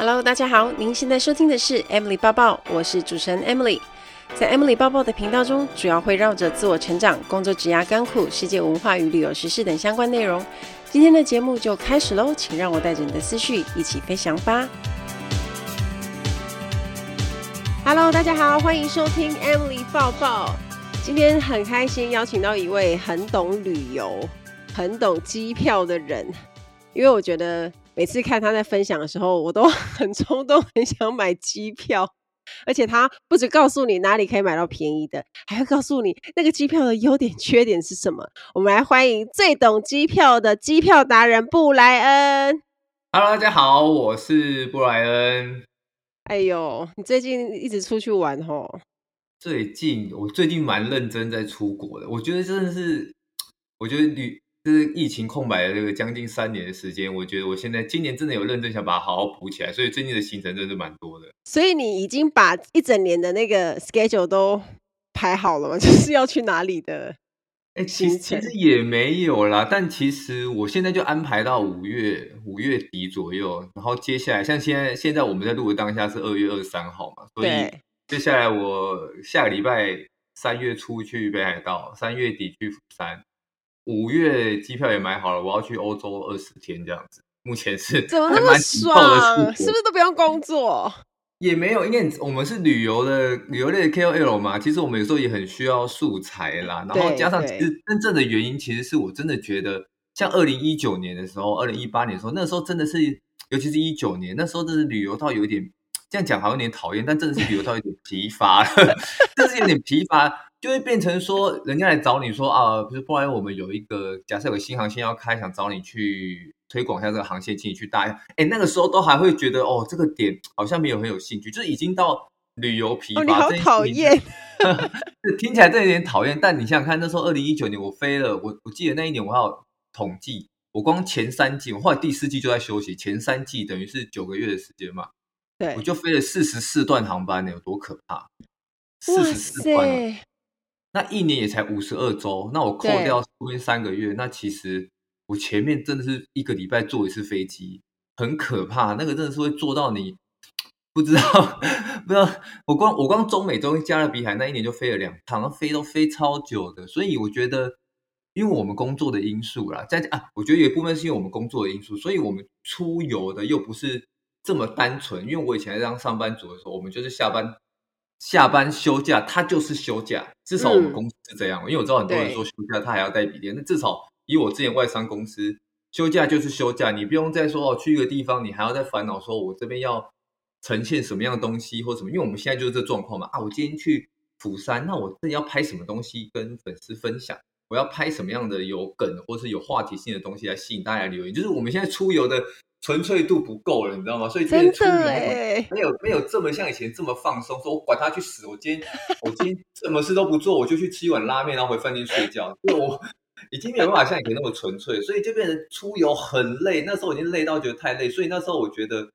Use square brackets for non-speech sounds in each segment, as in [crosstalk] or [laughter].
Hello，大家好，您现在收听的是 Emily 抱抱，我是主持人 Emily。在 Emily 抱抱的频道中，主要会绕着自我成长、工作、职涯、甘苦、世界文化与旅游时事等相关内容。今天的节目就开始喽，请让我带着你的思绪一起飞翔吧。Hello，大家好，欢迎收听 Emily 抱抱。今天很开心邀请到一位很懂旅游、很懂机票的人，因为我觉得。每次看他在分享的时候，我都 [laughs] 很冲动，很想买机票。而且他不止告诉你哪里可以买到便宜的，还会告诉你那个机票的优点、缺点是什么。我们来欢迎最懂机票的机票达人布莱恩。Hello，大家好，我是布莱恩。哎呦，你最近一直出去玩吼？最近我最近蛮认真在出国的，我觉得真的是，我觉得旅。就是疫情空白的这个将近三年的时间，我觉得我现在今年真的有认真想把它好好补起来，所以最近的行程真的是蛮多的。所以你已经把一整年的那个 schedule 都排好了吗？[laughs] 就是要去哪里的？哎、欸，其实其实也没有啦，但其实我现在就安排到五月五月底左右，然后接下来像现在现在我们在录的当下是二月二十三号嘛，所以接下来我下个礼拜三月初去北海道，三月底去釜山。五月机票也买好了，我要去欧洲二十天这样子。目前是怎么那么爽？是不是都不用工作？也没有，因为我们是旅游的旅游类的 KOL 嘛。其实我们有时候也很需要素材啦。然后加上其实真正的原因，其实是我真的觉得，像二零一九年的时候，二零一八年的时候，那时候真的是，尤其是一九年，那时候真的旅游到有点这样讲，好像有点讨厌，但真的是旅游到有点疲乏了，[laughs] 真是有点疲乏。就会变成说，人家来找你说啊，不是，不然我们有一个假设有个新航线要开，想找你去推广一下这个航线，请你去搭。哎，那个时候都还会觉得哦，这个点好像没有很有兴趣，就是已经到旅游疲乏。哦，你好讨厌，[laughs] 听起来这有点讨厌。但你想想看，那时候二零一九年我飞了，我我记得那一年我还有统计，我光前三季，我后来第四季就在休息，前三季等于是九个月的时间嘛，对，我就飞了四十四段航班呢，有多可怕？四十四段。那一年也才五十二周，那我扣掉后面三个月，那其实我前面真的是一个礼拜坐一次飞机，很可怕。那个真的是会坐到你不知道，不知道。我光我光中美洲加勒比海那一年就飞了两趟，飞都飞超久的。所以我觉得，因为我们工作的因素啦，在啊，我觉得有一部分是因为我们工作的因素，所以我们出游的又不是这么单纯。因为我以前在当上班族的时候，我们就是下班。下班休假，他就是休假，至少我们公司是这样。嗯、因为我知道很多人说休假他还要带笔电，那至少以我之前外商公司，休假就是休假，你不用再说哦，去一个地方你还要再烦恼说，我这边要呈现什么样的东西或什么。因为我们现在就是这状况嘛啊，我今天去釜山，那我这里要拍什么东西跟粉丝分享？我要拍什么样的有梗或是有话题性的东西来吸引大家留言？就是我们现在出游的。纯粹度不够了，你知道吗？所以今天出游没有没有这么像以前这么放松，说我管他去死，我今天 [laughs] 我今天什么事都不做，我就去吃一碗拉面，然后回饭店睡觉。因为我已经没有办法像以前那么纯粹，所以就变成出游很累。那时候已经累到觉得太累，所以那时候我觉得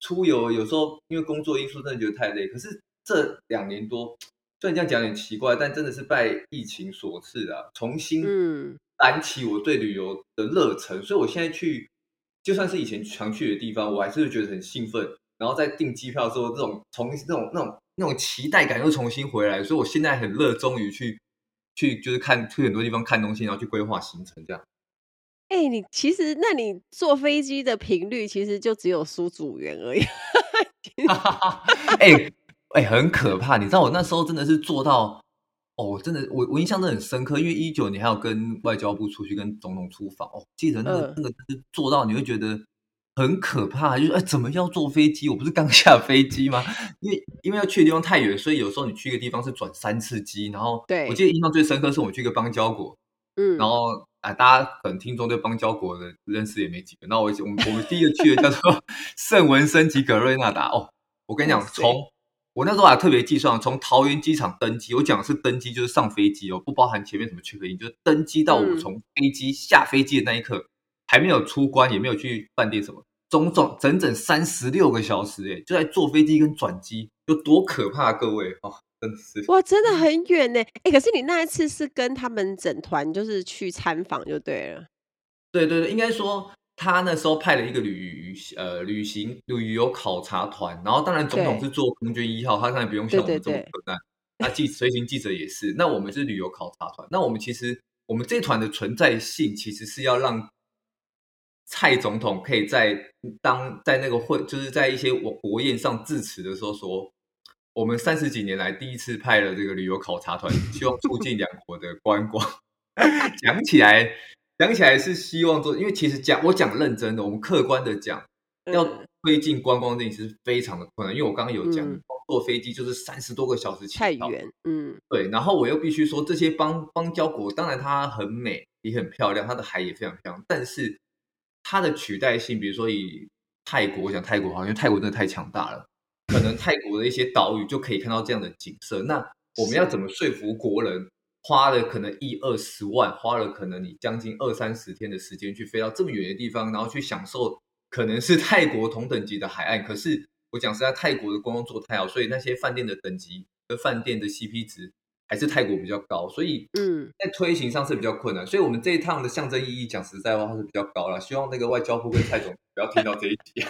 出游有时候因为工作因素真的觉得太累。可是这两年多，虽然这样讲有点奇怪，但真的是拜疫情所赐啊，重新燃起我对旅游的热忱。所以我现在去。就算是以前常去的地方，我还是会觉得很兴奋。然后在订机票的时候，这种从那种那种那种期待感又重新回来。所以我现在很热衷于去去，就是看去很多地方看东西，然后去规划行程这样。哎、欸，你其实那你坐飞机的频率其实就只有苏组员而已。哎 [laughs] 哎、欸欸，很可怕！你知道我那时候真的是坐到。哦，真的，我我印象真的很深刻，因为一九年还有跟外交部出去跟总统出访哦，记得那个、呃、那个是做到你会觉得很可怕，就是哎，怎么要坐飞机？我不是刚下飞机吗？因为因为要去的地方太远，所以有时候你去一个地方是转三次机，然后对我记得印象最深刻是我们去一个邦交国，嗯，然后啊，大家可能听众对邦交国的认识也没几个，那我我们我们第一个去的叫做 [laughs] 圣文森及格瑞纳达哦，我跟你讲从。我那时候还特别计算，从桃园机场登机，我讲的是登机，就是上飞机哦，不包含前面什么 check in，就是登机到我从飞机下飞机的那一刻，嗯、还没有出关，也没有去饭店什么，总总整整三十六个小时，哎，就在坐飞机跟转机，有多可怕，各位哦，真的是哇，真的很远呢，哎，可是你那一次是跟他们整团就是去参访就对了，对对对，应该说他那时候派了一个旅呃旅行旅游考察团，然后当然总统是坐空军一号，他当然不用像我们这么困难。那记随行记者也是，那我们是旅游考察团，那我们其实我们这团的存在性其实是要让蔡总统可以在当在那个会就是在一些国国宴上致辞的时候说，我们三十几年来第一次派了这个旅游考察团，希望促进两国的观光。[laughs] 讲起来。讲起来是希望做，因为其实讲我讲认真的，我们客观的讲，要推进观光这件事是非常的困难。因为我刚刚有讲，嗯、坐飞机就是三十多个小时起，太远。嗯，对。然后我又必须说，这些邦邦交国当然它很美，也很漂亮，它的海也非常漂亮，但是它的取代性，比如说以泰国，我讲泰国好，因为泰国真的太强大了，[laughs] 可能泰国的一些岛屿就可以看到这样的景色。那我们要怎么说服国人？花了可能一二十万，花了可能你将近二三十天的时间去飞到这么远的地方，然后去享受可能是泰国同等级的海岸。可是我讲实在，泰国的观光做太好，所以那些饭店的等级和饭店的 CP 值还是泰国比较高，所以嗯，在推行上是比较困难。所以我们这一趟的象征意义，讲实在话，它是比较高了。希望那个外交部跟蔡总不要听到这一集，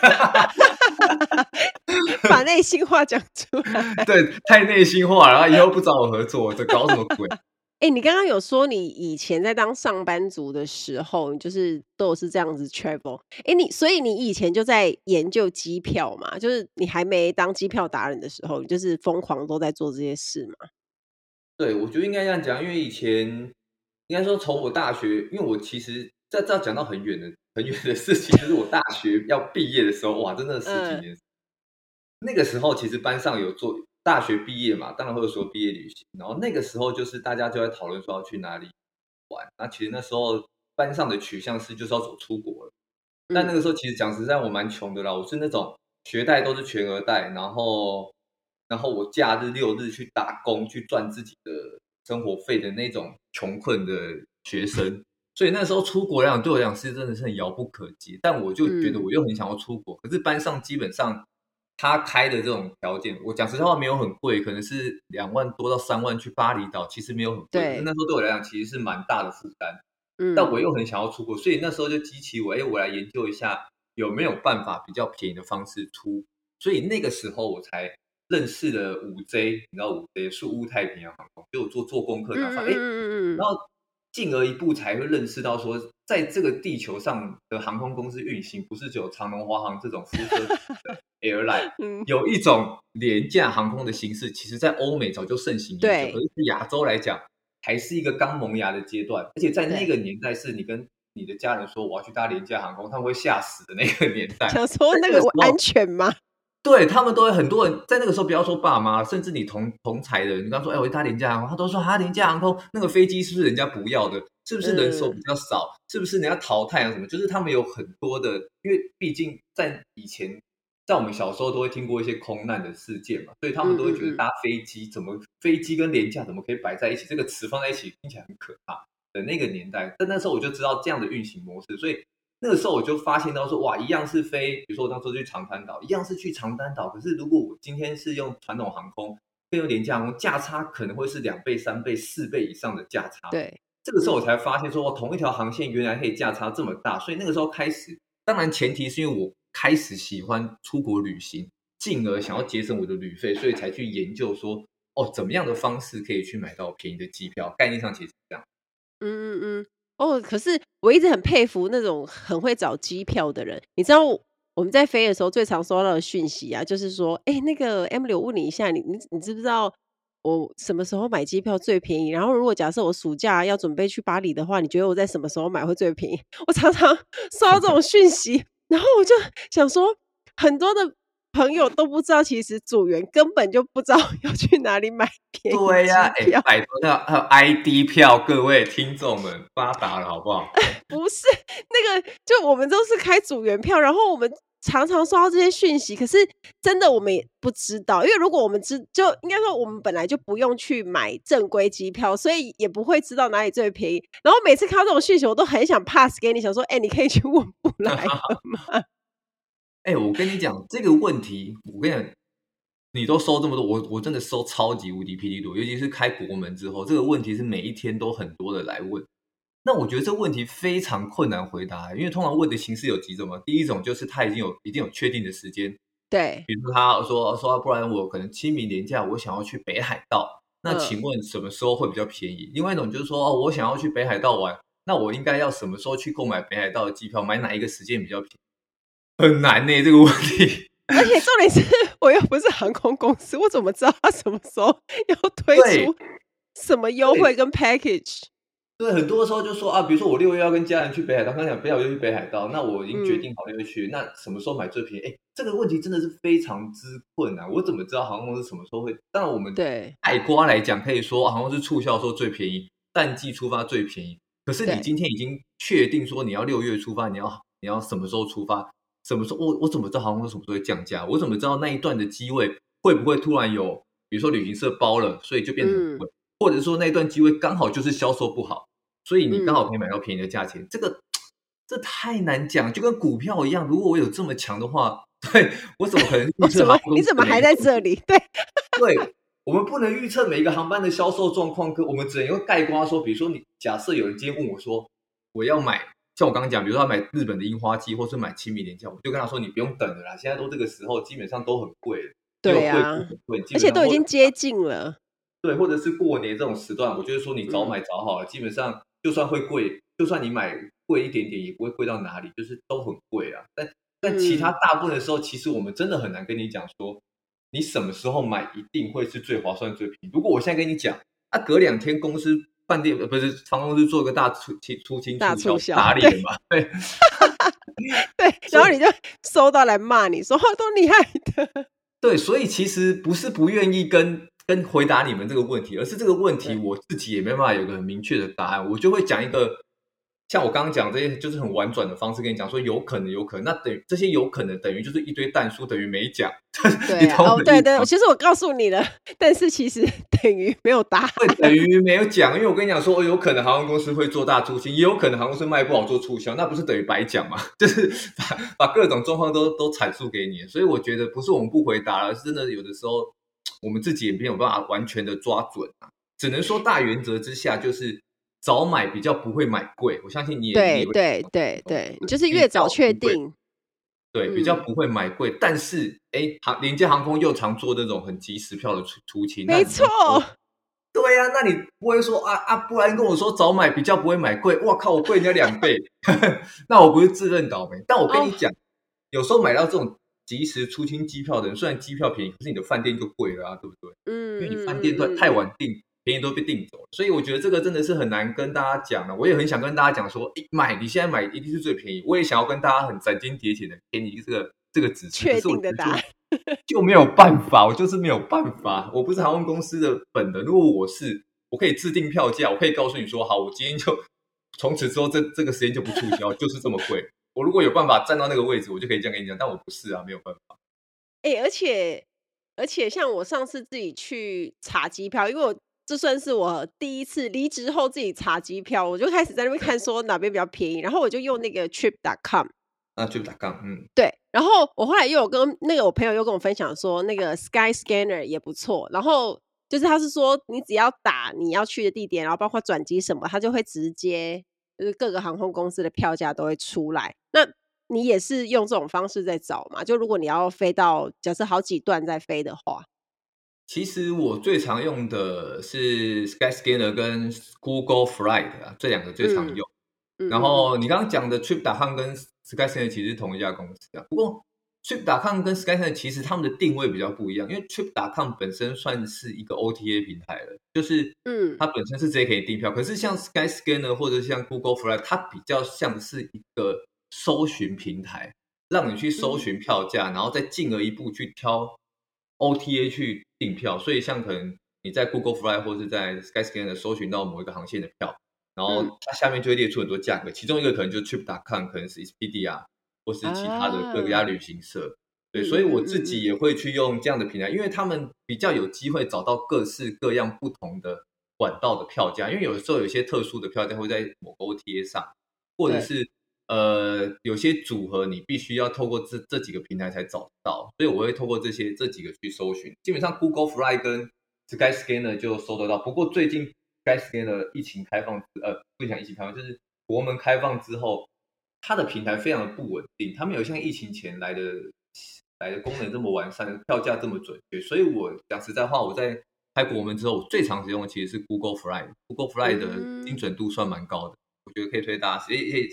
[laughs] 把内心话讲出来。[laughs] 对，太内心话了，然后以后不找我合作，这搞什么鬼？哎，你刚刚有说你以前在当上班族的时候，你就是都是这样子 travel。哎，你所以你以前就在研究机票嘛？就是你还没当机票达人的时候，你就是疯狂都在做这些事嘛？对，我觉得应该这样讲，因为以前应该说从我大学，因为我其实在这讲到很远的很远的事情，就是我大学要毕业的时候，哇，真的十几年。嗯、那个时候其实班上有做。大学毕业嘛，当然会有说毕业旅行，然后那个时候就是大家就在讨论说要去哪里玩。那其实那时候班上的取向是就是要走出国了。但那个时候其实讲实在，我蛮穷的啦，我是那种学贷都是全额贷，然后然后我假日六日去打工去赚自己的生活费的那种穷困的学生。所以那时候出国来讲，对我来讲是真的是很遥不可及。但我就觉得我又很想要出国，可是班上基本上。他开的这种条件，我讲实在话没有很贵，可能是两万多到三万去巴厘岛，其实没有很贵。对，那时候对我来讲其实是蛮大的负担。嗯，但我又很想要出国，所以那时候就激起我，哎，我来研究一下有没有办法比较便宜的方式出。所以那个时候我才认识了五 J，你知道五 J 是乌太平洋航空，就做做功课，然后哎，嗯嗯嗯，然后。进而一步才会认识到，说在这个地球上的航空公司运行，不是只有长龙、华航这种肤色的 airline，有一种廉价航空的形式，其实，在欧美早就盛行已久，而是亚洲来讲，还是一个刚萌芽的阶段。而且在那个年代，是你跟你的家人说我要去搭廉价航空，他们会吓死的那个年代。想说那个安全吗？对，他们都会很多人在那个时候，不要说爸妈，甚至你同同才的人，你刚说，哎，我去搭廉价航空，他都说，啊，廉价航空那个飞机是不是人家不要的？是不是人手比较少？嗯、是不是人家淘汰啊？什么？就是他们有很多的，因为毕竟在以前，在我们小时候都会听过一些空难的事件嘛，所以他们都会觉得搭飞机怎么飞机跟廉价怎么可以摆在一起？这个词放在一起听起来很可怕的那个年代。但那时候我就知道这样的运行模式，所以。那个时候我就发现到说，哇，一样是飞，比如说我当初去长滩岛，一样是去长滩岛。可是如果我今天是用传统航空，跟用廉价航空，价差可能会是两倍、三倍、四倍以上的价差。对，这个时候我才发现说，同一条航线原来可以价差这么大。所以那个时候开始，当然前提是因为我开始喜欢出国旅行，进而想要节省我的旅费，所以才去研究说，哦，怎么样的方式可以去买到便宜的机票？概念上其实是这样。嗯嗯嗯。哦，可是我一直很佩服那种很会找机票的人。你知道我们在飞的时候最常收到的讯息啊，就是说，哎，那个 M 六问你一下，你你你知不知道我什么时候买机票最便宜？然后如果假设我暑假要准备去巴黎的话，你觉得我在什么时候买会最便宜？[laughs] 我常常收到这种讯息，然后我就想说，很多的。朋友都不知道，其实组员根本就不知道 [laughs] 要去哪里买便宜。对呀、啊，哎、欸，拜托，那还有 ID 票，各位听众们发达了，好不好？[laughs] 不是那个，就我们都是开组员票，然后我们常常收到这些讯息，可是真的我们也不知道，因为如果我们知，就应该说我们本来就不用去买正规机票，所以也不会知道哪里最便宜。然后每次看到这种讯息，我都很想 pass 给你，想说，哎、欸，你可以去问布莱 [laughs] 恩吗？哎、欸，我跟你讲这个问题，我跟你讲，你都收这么多，我我真的收超级无敌霹雳多，尤其是开国门之后，这个问题是每一天都很多的来问。那我觉得这问题非常困难回答，因为通常问的形式有几种嘛。第一种就是他已经有一定有确定的时间，对，比如他说说，不然我可能清明年假我想要去北海道，那请问什么时候会比较便宜？嗯、另外一种就是说，哦，我想要去北海道玩，那我应该要什么时候去购买北海道的机票？买哪一个时间比较便宜？很难呢，这个问题。而且重点是，[laughs] 我又不是航空公司，我怎么知道他什么时候要推出什么优惠跟 package？对，很多时候就说啊，比如说我六月要跟家人去北海道，刚讲不要就去北海道，那我已经决定好六月去，嗯、那什么时候买最便宜？哎，这个问题真的是非常之困难。我怎么知道航空公司什么时候会？当然，我们对爱瓜来讲，可以说航空公司促销说最便宜，淡季出发最便宜。可是你今天已经确定说你要六月出发，你要你要什么时候出发？什么时候我我怎么知道航空公司什么时候会降价？我怎么知道那一段的机位会不会突然有，比如说旅行社包了，所以就变成贵，嗯、或者说那一段机位刚好就是销售不好，所以你刚好可以买到便宜的价钱。嗯、这个这太难讲，就跟股票一样，如果我有这么强的话，[laughs] 对我怎么可能预测航空？你怎么还在这里？对 [laughs] 对，我们不能预测每一个航班的销售状况，可我们只能用概括说，比如说你假设有人今天问我说，我要买。像我刚刚讲，比如说他买日本的樱花季，或是买清明连假，我就跟他说：“你不用等了啦，现在都这个时候，基本上都很贵了。”对啊，而且都已经接近了。对，或者是过年这种时段，我觉得说你早买早好了，嗯、基本上就算会贵，就算你买贵一点点，也不会贵到哪里，就是都很贵啊。但但其他大部分的时候，嗯、其实我们真的很难跟你讲说，你什么时候买一定会是最划算、最便宜。如果我现在跟你讲，啊，隔两天公司。饭店不是航空公司做个大出清出清大促销打脸嘛？[laughs] 对，对，对，然后你就收到来骂你说都厉害的。对，所以其实不是不愿意跟跟回答你们这个问题，而是这个问题我自己也没办法有个很明确的答案，我就会讲一个。像我刚刚讲这些，就是很婉转的方式跟你讲说，有可能，有可能，那等于这些有可能等于就是一堆蛋书，等于没讲。[laughs] 对、啊，哦，对对，其实我告诉你了，但是其实 [laughs] 等于没有答案，会等于没有讲，因为我跟你讲说，有可能航空公司会做大促销，也有可能航空公司卖不好做促销，那不是等于白讲吗？[laughs] 就是把把各种状况都都阐述给你，所以我觉得不是我们不回答了，是真的有的时候我们自己也没有办法完全的抓准啊，只能说大原则之下就是。早买比较不会买贵，我相信你也对对对对，你就是越早确定，对比较不会买贵。嗯、但是哎，航廉价航空又常做那种很及时票的出出勤，没错。[laughs] 对呀、啊，那你不会说啊啊，不然跟我说早买比较不会买贵，哇靠，我贵人家两倍，[laughs] 那我不是自认倒霉？但我跟你讲，哦、有时候买到这种及时出清机票的人，虽然机票便宜，可是你的饭店就贵了啊，对不对？嗯，因为你饭店太太晚订。便宜都被订走了，所以我觉得这个真的是很难跟大家讲的。我也很想跟大家讲说，买你现在买一定是最便宜。我也想要跟大家很斩钉截铁的给你这个这个指示，确定的答案就没有办法，我就是没有办法。我不是航空公司的本人，如果我是，我可以制定票价，我可以告诉你说，好，我今天就从此之后这这个时间就不促销，就是这么贵。我如果有办法站到那个位置，我就可以这样跟你讲。但我不是啊，没有办法。哎、欸，而且而且像我上次自己去查机票，因为我。这算是我第一次离职后自己查机票，我就开始在那边看说哪边比较便宜，然后我就用那个 trip.com 啊 trip.com 嗯对，然后我后来又有跟那个我朋友又跟我分享说那个 Skyscanner 也不错，然后就是他是说你只要打你要去的地点，然后包括转机什么，他就会直接就是各个航空公司的票价都会出来。那你也是用这种方式在找嘛？就如果你要飞到假设好几段再飞的话。其实我最常用的是 Skyscanner 跟 Google Flight 啊，这两个最常用。然后你刚刚讲的 Trip.com 跟 Skyscanner 其实是同一家公司啊。不过 Trip.com 跟 Skyscanner 其实他们的定位比较不一样，因为 Trip.com 本身算是一个 OTA 平台了，就是嗯，它本身是直接可以订票。可是像 Skyscanner 或者像 Google Flight，它比较像是一个搜寻平台，让你去搜寻票价，嗯、然后再进而一步去挑。OTA 去订票，所以像可能你在 Google Fly 或是在 Skyscanner 搜寻到某一个航线的票，然后它下面就会列出很多价格，其中一个可能就是 Trip.com，可能是 Expedia 或是其他的各家旅行社。啊、对，所以我自己也会去用这样的平台，因为他们比较有机会找到各式各样不同的管道的票价，因为有的时候有些特殊的票价会在某个 OTA 上，或者是。呃，有些组合你必须要透过这这几个平台才找到，所以我会透过这些这几个去搜寻。基本上 Google Fly 跟 Skyscanner 就搜得到。不过最近 Sky Scanner 疫情开放，呃，不讲疫情开放，就是国门开放之后，它的平台非常的不稳定，它没有像疫情前来的来的功能这么完善，票价这么准确。所以我讲实在话，我在开国门之后，我最常使用的其实是 Google Fly，Google Fly 的精准度算蛮高的，嗯、我觉得可以推大家，而且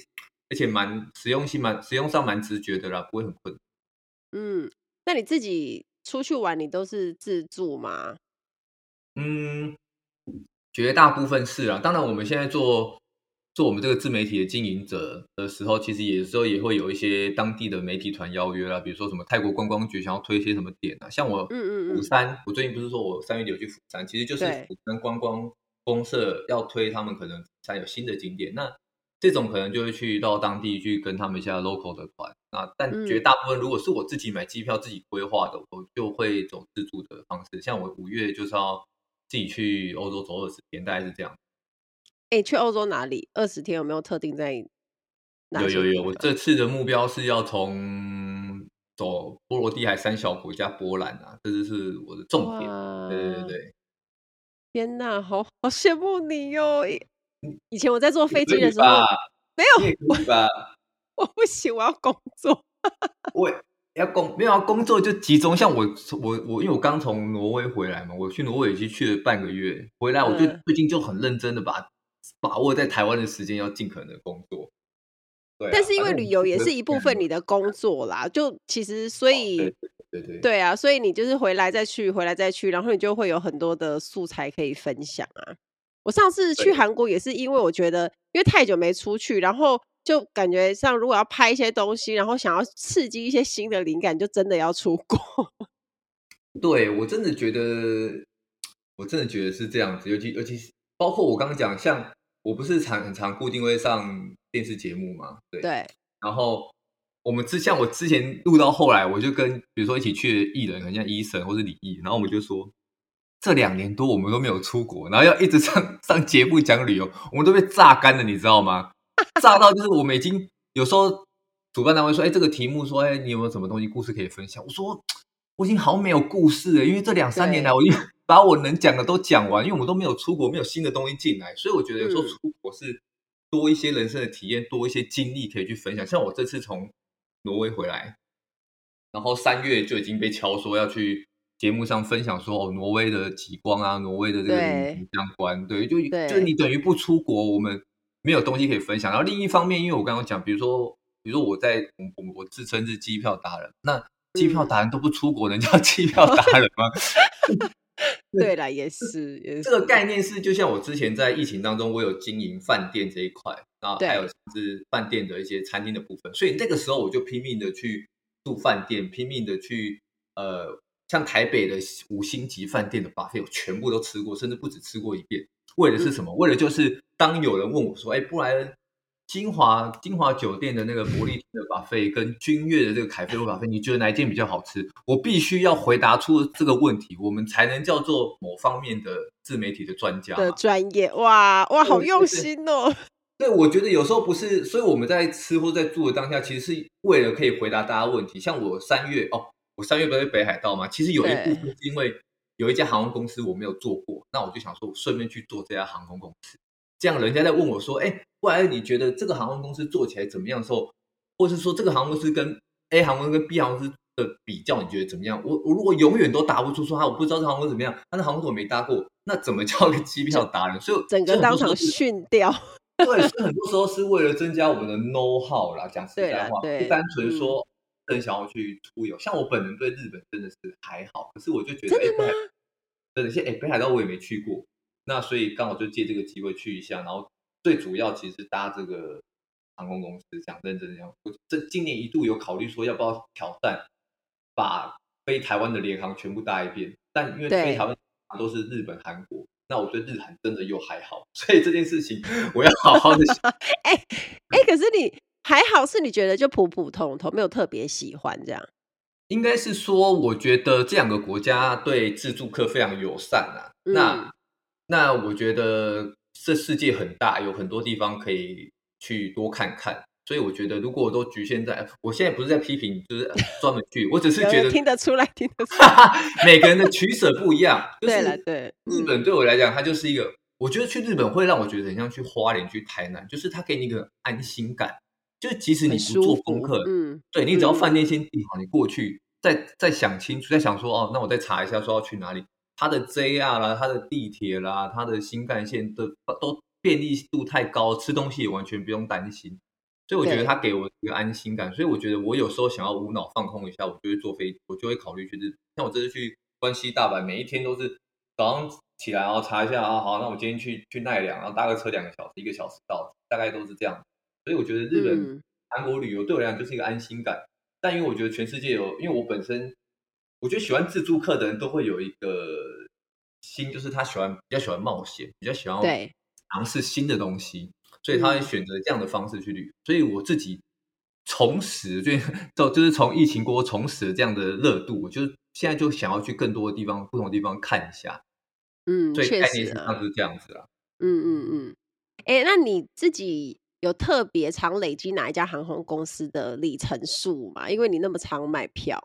而且蛮实用性蛮实用上蛮直觉的啦，不会很困。嗯，那你自己出去玩，你都是自助吗？嗯。绝大部分是啊，当然我们现在做做我们这个自媒体的经营者的时候，其实有时候也会有一些当地的媒体团邀约啊，比如说什么泰国观光局想要推一些什么点啊，像我釜山，嗯釜山，我最近不是说我三月底有去釜山，其实就是釜山观光公社要推他们可能才有新的景点，那这种可能就会去到当地去跟他们一下 local 的团啊，但绝大部分如果是我自己买机票自己规划的，我就会走自助的方式，像我五月就是要。自己去欧洲走二十天，大概是这样。哎、欸，去欧洲哪里？二十天有没有特定在哪？有有有，我这次的目标是要从走波罗的海三小国家波兰啊，这就是我的重点。对对对。天哪，好好羡慕你哟！以前我在坐飞机的时候，没有我，[laughs] 我不行，我要工作。[laughs] 我。要工没有要工作就集中，像我我我，因为我刚从挪威回来嘛，我去挪威已经去了半个月，回来我就最近就很认真的把把握在台湾的时间，要尽可能的工作。对、啊，但是因为旅游也是一部分你的工作啦，就其实所以、哦、对对对对啊，所以你就是回来再去，回来再去，然后你就会有很多的素材可以分享啊。我上次去韩国也是因为我觉得，因为太久没出去，然后。就感觉像，如果要拍一些东西，然后想要刺激一些新的灵感，就真的要出国。[laughs] 对，我真的觉得，我真的觉得是这样子。尤其尤其是包括我刚刚讲，像我不是常很常固定会上电视节目嘛？对。对。然后我们之像我之前录到后来，我就跟比如说一起去的艺人，很像医生或是李毅，然后我们就说，这两年多我们都没有出国，然后要一直上上节目讲旅游，我们都被榨干了，你知道吗？榨到就是我们已经有时候主办单位说，哎，这个题目说，哎，你有没有什么东西故事可以分享？我说我已经好没有故事了，因为这两三年来，我已经把我能讲的都讲完，因为我们都没有出国，没有新的东西进来，所以我觉得有时候出国是多一些人生的体验，多一些经历可以去分享。像我这次从挪威回来，然后三月就已经被敲说要去节目上分享说，哦，挪威的极光啊，挪威的这个相关，对，对，就就你等于不出国，我们。没有东西可以分享，然后另一方面，因为我刚刚讲，比如说，比如说我在我我自称是机票达人，那机票达人都不出国，能叫 [laughs] 机票达人吗？[laughs] 对。了，也是，也是。这个概念是，就像我之前在疫情当中，我有经营饭店这一块，然后还有是饭店的一些餐厅的部分，所以那个时候我就拼命的去住饭店，拼命的去呃，像台北的五星级饭店的 buffet，我全部都吃过，甚至不止吃过一遍。为的是什么？为的就是当有人问我说：“哎，布莱恩，金华金华酒店的那个伯利厅的 buffet 跟君悦的这个凯菲罗 buffet，你觉得哪一间比较好吃？”我必须要回答出这个问题，我们才能叫做某方面的自媒体的专家的专业。哇哇，好用心哦！[laughs] 对，我觉得有时候不是，所以我们在吃或在住的当下，其实是为了可以回答大家问题。像我三月哦，我三月不是北海道吗？其实有一部分是因为。有一家航空公司我没有做过，那我就想说，我顺便去做这家航空公司。这样人家在问我说：“哎，布莱恩，你觉得这个航空公司做起来怎么样？”的时候，或是说这个航空公司跟 A 航空跟 B 航空公司的比较，你觉得怎么样？我我如果永远都答不出说，哈，我不知道这航空公司怎么样，但是航空公司我没搭过，那怎么叫个机票达人？所以整个当场训掉。对，所以很多时候是为了增加我们的 know how 啦，讲实在话，不单纯说。嗯更想要去出游，像我本人对日本真的是还好，可是我就觉得，真的吗？真的，现哎，北海道我也没去过，那所以刚好就借这个机会去一下，然后最主要其实搭这个航空公司，讲认真的讲，我这今年一度有考虑说要不要挑战，把飞台湾的联航全部搭一遍，但因为飞台湾都是日本、韩国，那我对日韩真的又还好，所以这件事情我要好好的想。[laughs] 哎哎，可是你。还好是你觉得就普普通通，没有特别喜欢这样。应该是说，我觉得这两个国家对自助客非常友善啊。嗯、那那我觉得这世界很大，有很多地方可以去多看看。所以我觉得，如果我都局限在，我现在不是在批评，就是 [laughs] 专门去，我只是觉得听得出来，听得出来，[laughs] 每个人的取舍不一样。对了，对，日本对我来讲，它就是一个我觉得去日本会让我觉得很像去花莲、去台南，就是它给你一个安心感。就是即使你不做功课，嗯，对，你只要饭店先订好，你过去再再想清楚，再想说哦，那我再查一下说要去哪里，它的 JR 啦，它的地铁啦，它的新干线的都便利度太高，吃东西也完全不用担心。所以我觉得它给我一个安心感。所以我觉得我有时候想要无脑放空一下，我就会坐飞，我就会考虑去日本。像我这次去关西、大阪，每一天都是早上起来然后查一下啊，好，那我今天去去奈良，然后搭个车两个小时，一个小时到，大概都是这样。所以我觉得日本、韩国旅游对我来讲就是一个安心感，但因为我觉得全世界有，因为我本身我觉得喜欢自助客的人都会有一个心，就是他喜欢比较喜欢冒险，比较喜欢尝试新的东西，所以他会选择这样的方式去旅游。所以我自己重拾，就就就是从疫情过后重拾这样的热度，我就现在就想要去更多的地方，不同的地方看一下。嗯，所以概念上是这样子啦。嗯嗯嗯，哎、欸，那你自己有特别常累积哪一家航空公司的里程数吗？因为你那么常买票。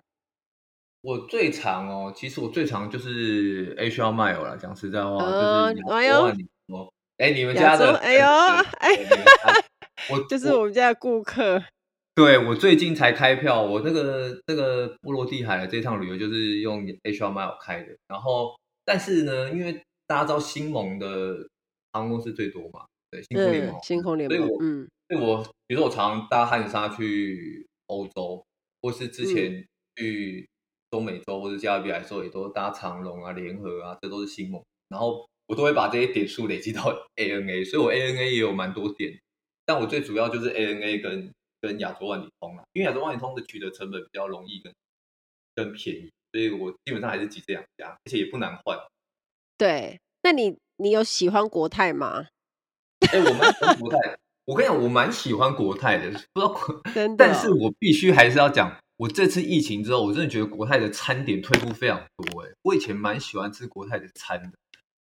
我最常哦，其实我最常就是 HR Mile 了。讲实在话，呃、就是亚洲万里通。哎，你们家的，哎呦，哎，我就是我们家的顾客。对，我最近才开票，我那个那个波罗的海的这趟旅游就是用 HR Mile 开的，然后。但是呢，因为大家知道星盟的航空公司最多嘛，对，星空联盟，星空联盟，所以我，嗯，所以我，比如说我常常搭汉莎去欧洲，或是之前去中美洲或者加勒比海候，也都搭长龙啊、联合啊，这都是星盟，然后我都会把这些点数累积到 [laughs] ANA，所以我 ANA 也有蛮多点，但我最主要就是 ANA 跟跟亚洲万里通啦，因为亚洲万里通的取得成本比较容易跟更便宜。所以我基本上还是挤这两家，而且也不难换。对，那你你有喜欢国泰吗？哎、欸，我蛮喜欢国泰。我跟你讲，我蛮喜欢国泰的，不知道国，[laughs] 真的。但是我必须还是要讲，我这次疫情之后，我真的觉得国泰的餐点退步非常多。哎，我以前蛮喜欢吃国泰的餐的，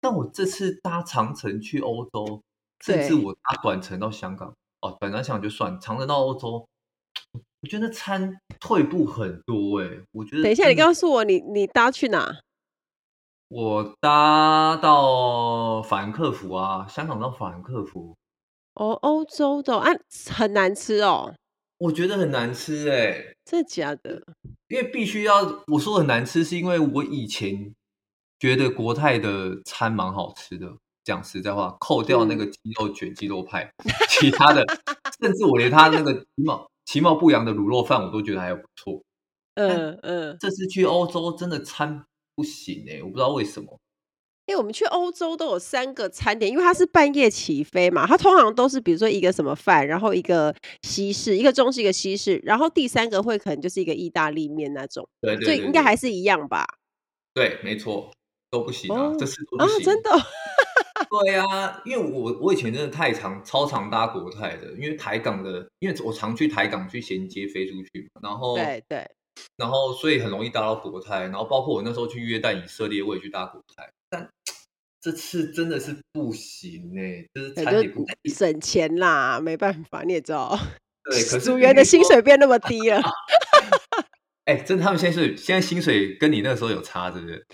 但我这次搭长程去欧洲，甚至我搭短程到香港，哦，短程香港就算，长程到欧洲。我觉得餐退步很多哎、欸，我觉得。等一下，你告诉我你你搭去哪？我搭到法兰克福啊，香港到法兰克福。哦，欧洲的啊，很难吃哦。我觉得很难吃哎、欸，真的假的？因为必须要我说很难吃，是因为我以前觉得国泰的餐蛮好吃的。讲实在话，扣掉那个鸡肉卷、鸡肉派，嗯、其他的，甚至我连他那个其貌。其貌不扬的卤肉饭，我都觉得还不错。[laughs] 嗯嗯，这次去欧洲真的餐不行哎、欸，我不知道为什么。因为我们去欧洲都有三个餐点，因为它是半夜起飞嘛，它通常都是比如说一个什么饭，然后一个西式，一个中式，一个西式，然后第三个会可能就是一个意大利面那种。对对，对，对，所以应该还是一样吧？对，没错，都不行啊，哦、这次都不行。哦、真的。对啊，因为我我以前真的太常超常搭国泰的，因为台港的，因为我常去台港去衔接飞出去嘛，然后对对，然后所以很容易搭到国泰，然后包括我那时候去约旦、以色列，我也去搭国泰，但这次真的是不行哎、欸，就是餐点不省钱啦，没办法，你也知道，对，可 [laughs] 是组员的薪水变那么低了，[laughs] 哎、欸，真的，他们现在是现在薪水跟你那个时候有差，是不是？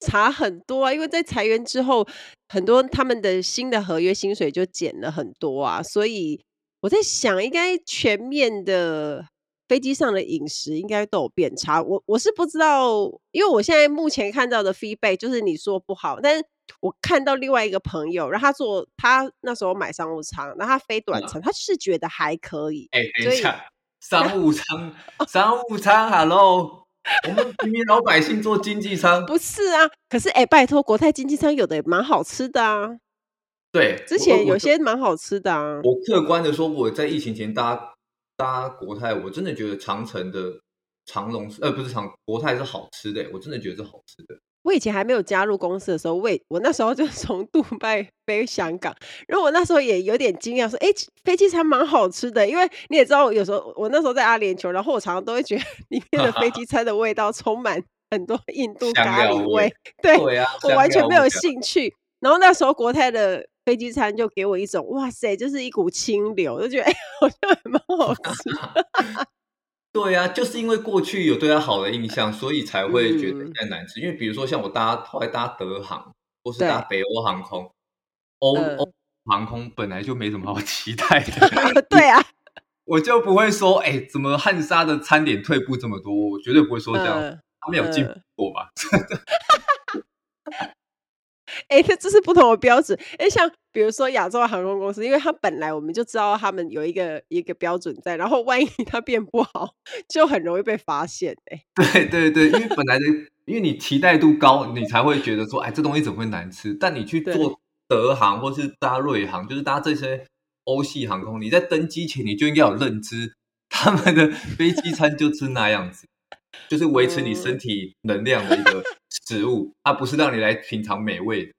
差很多啊，因为在裁员之后，很多他们的新的合约薪水就减了很多啊，所以我在想，应该全面的飞机上的饮食应该都有变差。我我是不知道，因为我现在目前看到的 feedback 就是你说不好，但是我看到另外一个朋友，然后他做他那时候买商务舱，然后他飞短程，嗯、他是觉得还可以。哎、欸，等一下，商务舱，商务舱，Hello。我们平民老百姓坐经济舱不是啊？可是哎、欸，拜托，国泰经济舱有的也蛮好吃的啊。对，之前有些蛮好吃的啊。我客观的说，我在疫情前搭搭国泰，我真的觉得长城的长隆呃不是长国泰是好吃的，我真的觉得是好吃的。我以前还没有加入公司的时候，我我那时候就从杜拜飞香港，然后我那时候也有点惊讶，说：“哎，飞机餐蛮好吃的。”因为你也知道，有时候我那时候在阿联酋，然后我常常都会觉得里面的飞机 [laughs] 餐的味道充满很多印度咖喱味。对，对啊，我完全没有兴趣。然后那时候国泰的飞机餐就给我一种哇塞，就是一股清流，就觉得哎，好像还蛮好吃。[laughs] 对呀、啊，就是因为过去有对他好的印象，所以才会觉得太难吃。嗯、因为比如说像我搭后来搭德航或是搭北欧航空，欧欧航空本来就没什么好 [laughs] 期待的。[laughs] 对啊，我就不会说，哎，怎么汉莎的餐点退步这么多？我绝对不会说这样，他没有进步过吧？哎，这这是不同的标准。哎，像比如说亚洲航空公司，因为它本来我们就知道他们有一个一个标准在，然后万一它变不好，就很容易被发现。哎，对对对，因为本来的，因为你期待度高，你才会觉得说，哎，这东西怎么会难吃？但你去做德航或是搭瑞航，就是搭这些欧系航空，你在登机前你就应该有认知，他们的飞机餐就吃那样子。就是维持你身体能量的一个食物，它不是让你来品尝美味的。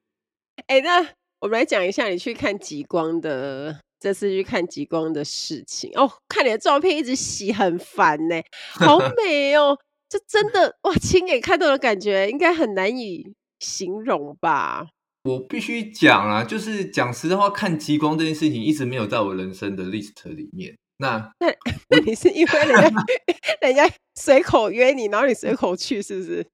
哎、欸，那我们来讲一下你去看极光的这次去看极光的事情哦。看你的照片一直洗很烦呢，好 [laughs] 美哦！这真的哇，亲眼看到的感觉应该很难以形容吧？我必须讲啊，就是讲实话，看极光这件事情一直没有在我人生的 list 里面。那 [laughs] 那那你是因为人家 [laughs] 人家随口约你，然后你随口去，是不是？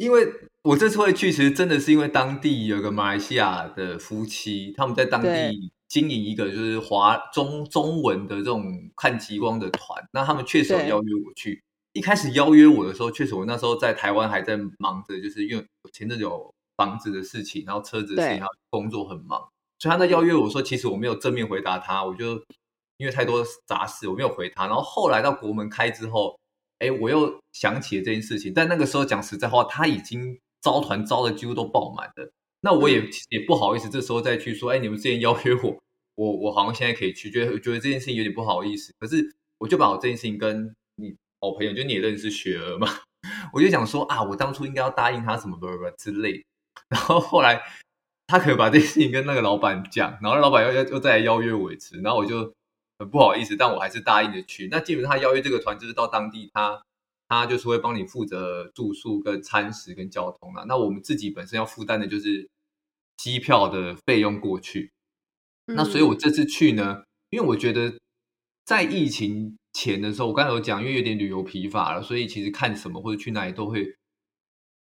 因为我这次会去，其实真的是因为当地有个马来西亚的夫妻，他们在当地经营一个就是华中中文的这种看极光的团。那他们确实有邀约我去。一开始邀约我的时候，确实我那时候在台湾还在忙着，就是因为我前阵有房子的事情，然后车子的事情，然后工作很忙，所以他在邀约我说，其实我没有正面回答他，我就。因为太多杂事，我没有回他。然后后来到国门开之后，哎，我又想起了这件事情。但那个时候讲实在话，他已经招团招的几乎都爆满了。那我也也不好意思，这时候再去说，哎，你们之前邀约我，我我好像现在可以去，觉得觉得这件事情有点不好意思。可是我就把我这件事情跟你好朋友，就你也认识雪儿嘛，[laughs] 我就想说啊，我当初应该要答应他什么不不不之类。然后后来他可以把这件事情跟那个老板讲，然后老板又又又再来邀约我一次，然后我就。很不好意思，但我还是答应的去。那基本上他邀约这个团，就是到当地他他就是会帮你负责住宿跟餐食跟交通啊。那我们自己本身要负担的就是机票的费用过去。嗯。那所以我这次去呢，因为我觉得在疫情前的时候，我刚才有讲，因为有点旅游疲乏了，所以其实看什么或者去哪里都会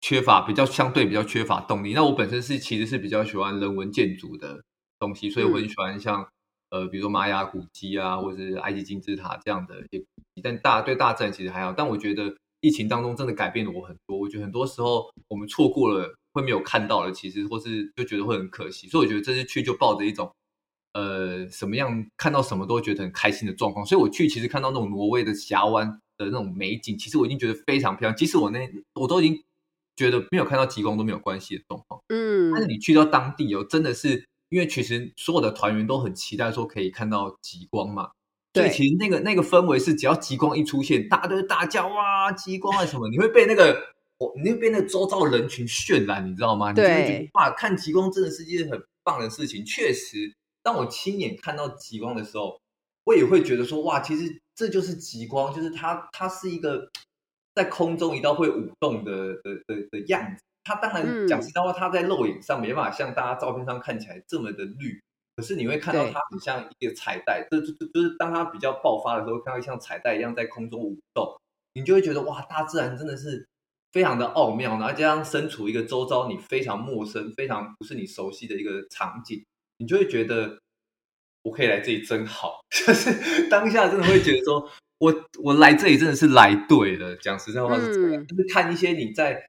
缺乏比较相对比较缺乏动力。那我本身是其实是比较喜欢人文建筑的东西，所以我很喜欢像。呃，比如说玛雅古迹啊，或者是埃及金字塔这样的一些古迹，但大对大自然其实还好。但我觉得疫情当中真的改变了我很多。我觉得很多时候我们错过了，会没有看到了，其实或是就觉得会很可惜。所以我觉得这次去就抱着一种呃什么样看到什么都觉得很开心的状况。所以我去其实看到那种挪威的峡湾的那种美景，其实我已经觉得非常漂亮。即使我那我都已经觉得没有看到极光都没有关系的状况。嗯，但是你去到当地哦，真的是。因为其实所有的团员都很期待说可以看到极光嘛，对，所以其实那个那个氛围是只要极光一出现，大家都会大叫哇，极光啊什么，你会被那个我，你会被那个周遭的人群渲染，你知道吗？对，你就会觉得哇，看极光真的是一件很棒的事情。确实，当我亲眼看到极光的时候，我也会觉得说哇，其实这就是极光，就是它它是一个在空中一道会舞动的的的的样子。它当然讲实在话，它在肉眼上没办法像大家照片上看起来这么的绿，可是你会看到它很像一个彩带，这就就是当它比较爆发的时候，看到像彩带一样在空中舞动，你就会觉得哇，大自然真的是非常的奥妙，然后加上身处一个周遭你非常陌生、非常不是你熟悉的一个场景，你就会觉得我可以来这里真好，[laughs] 就是当下真的会觉得说我我来这里真的是来对了。讲实在话是这样，嗯，就是看一些你在。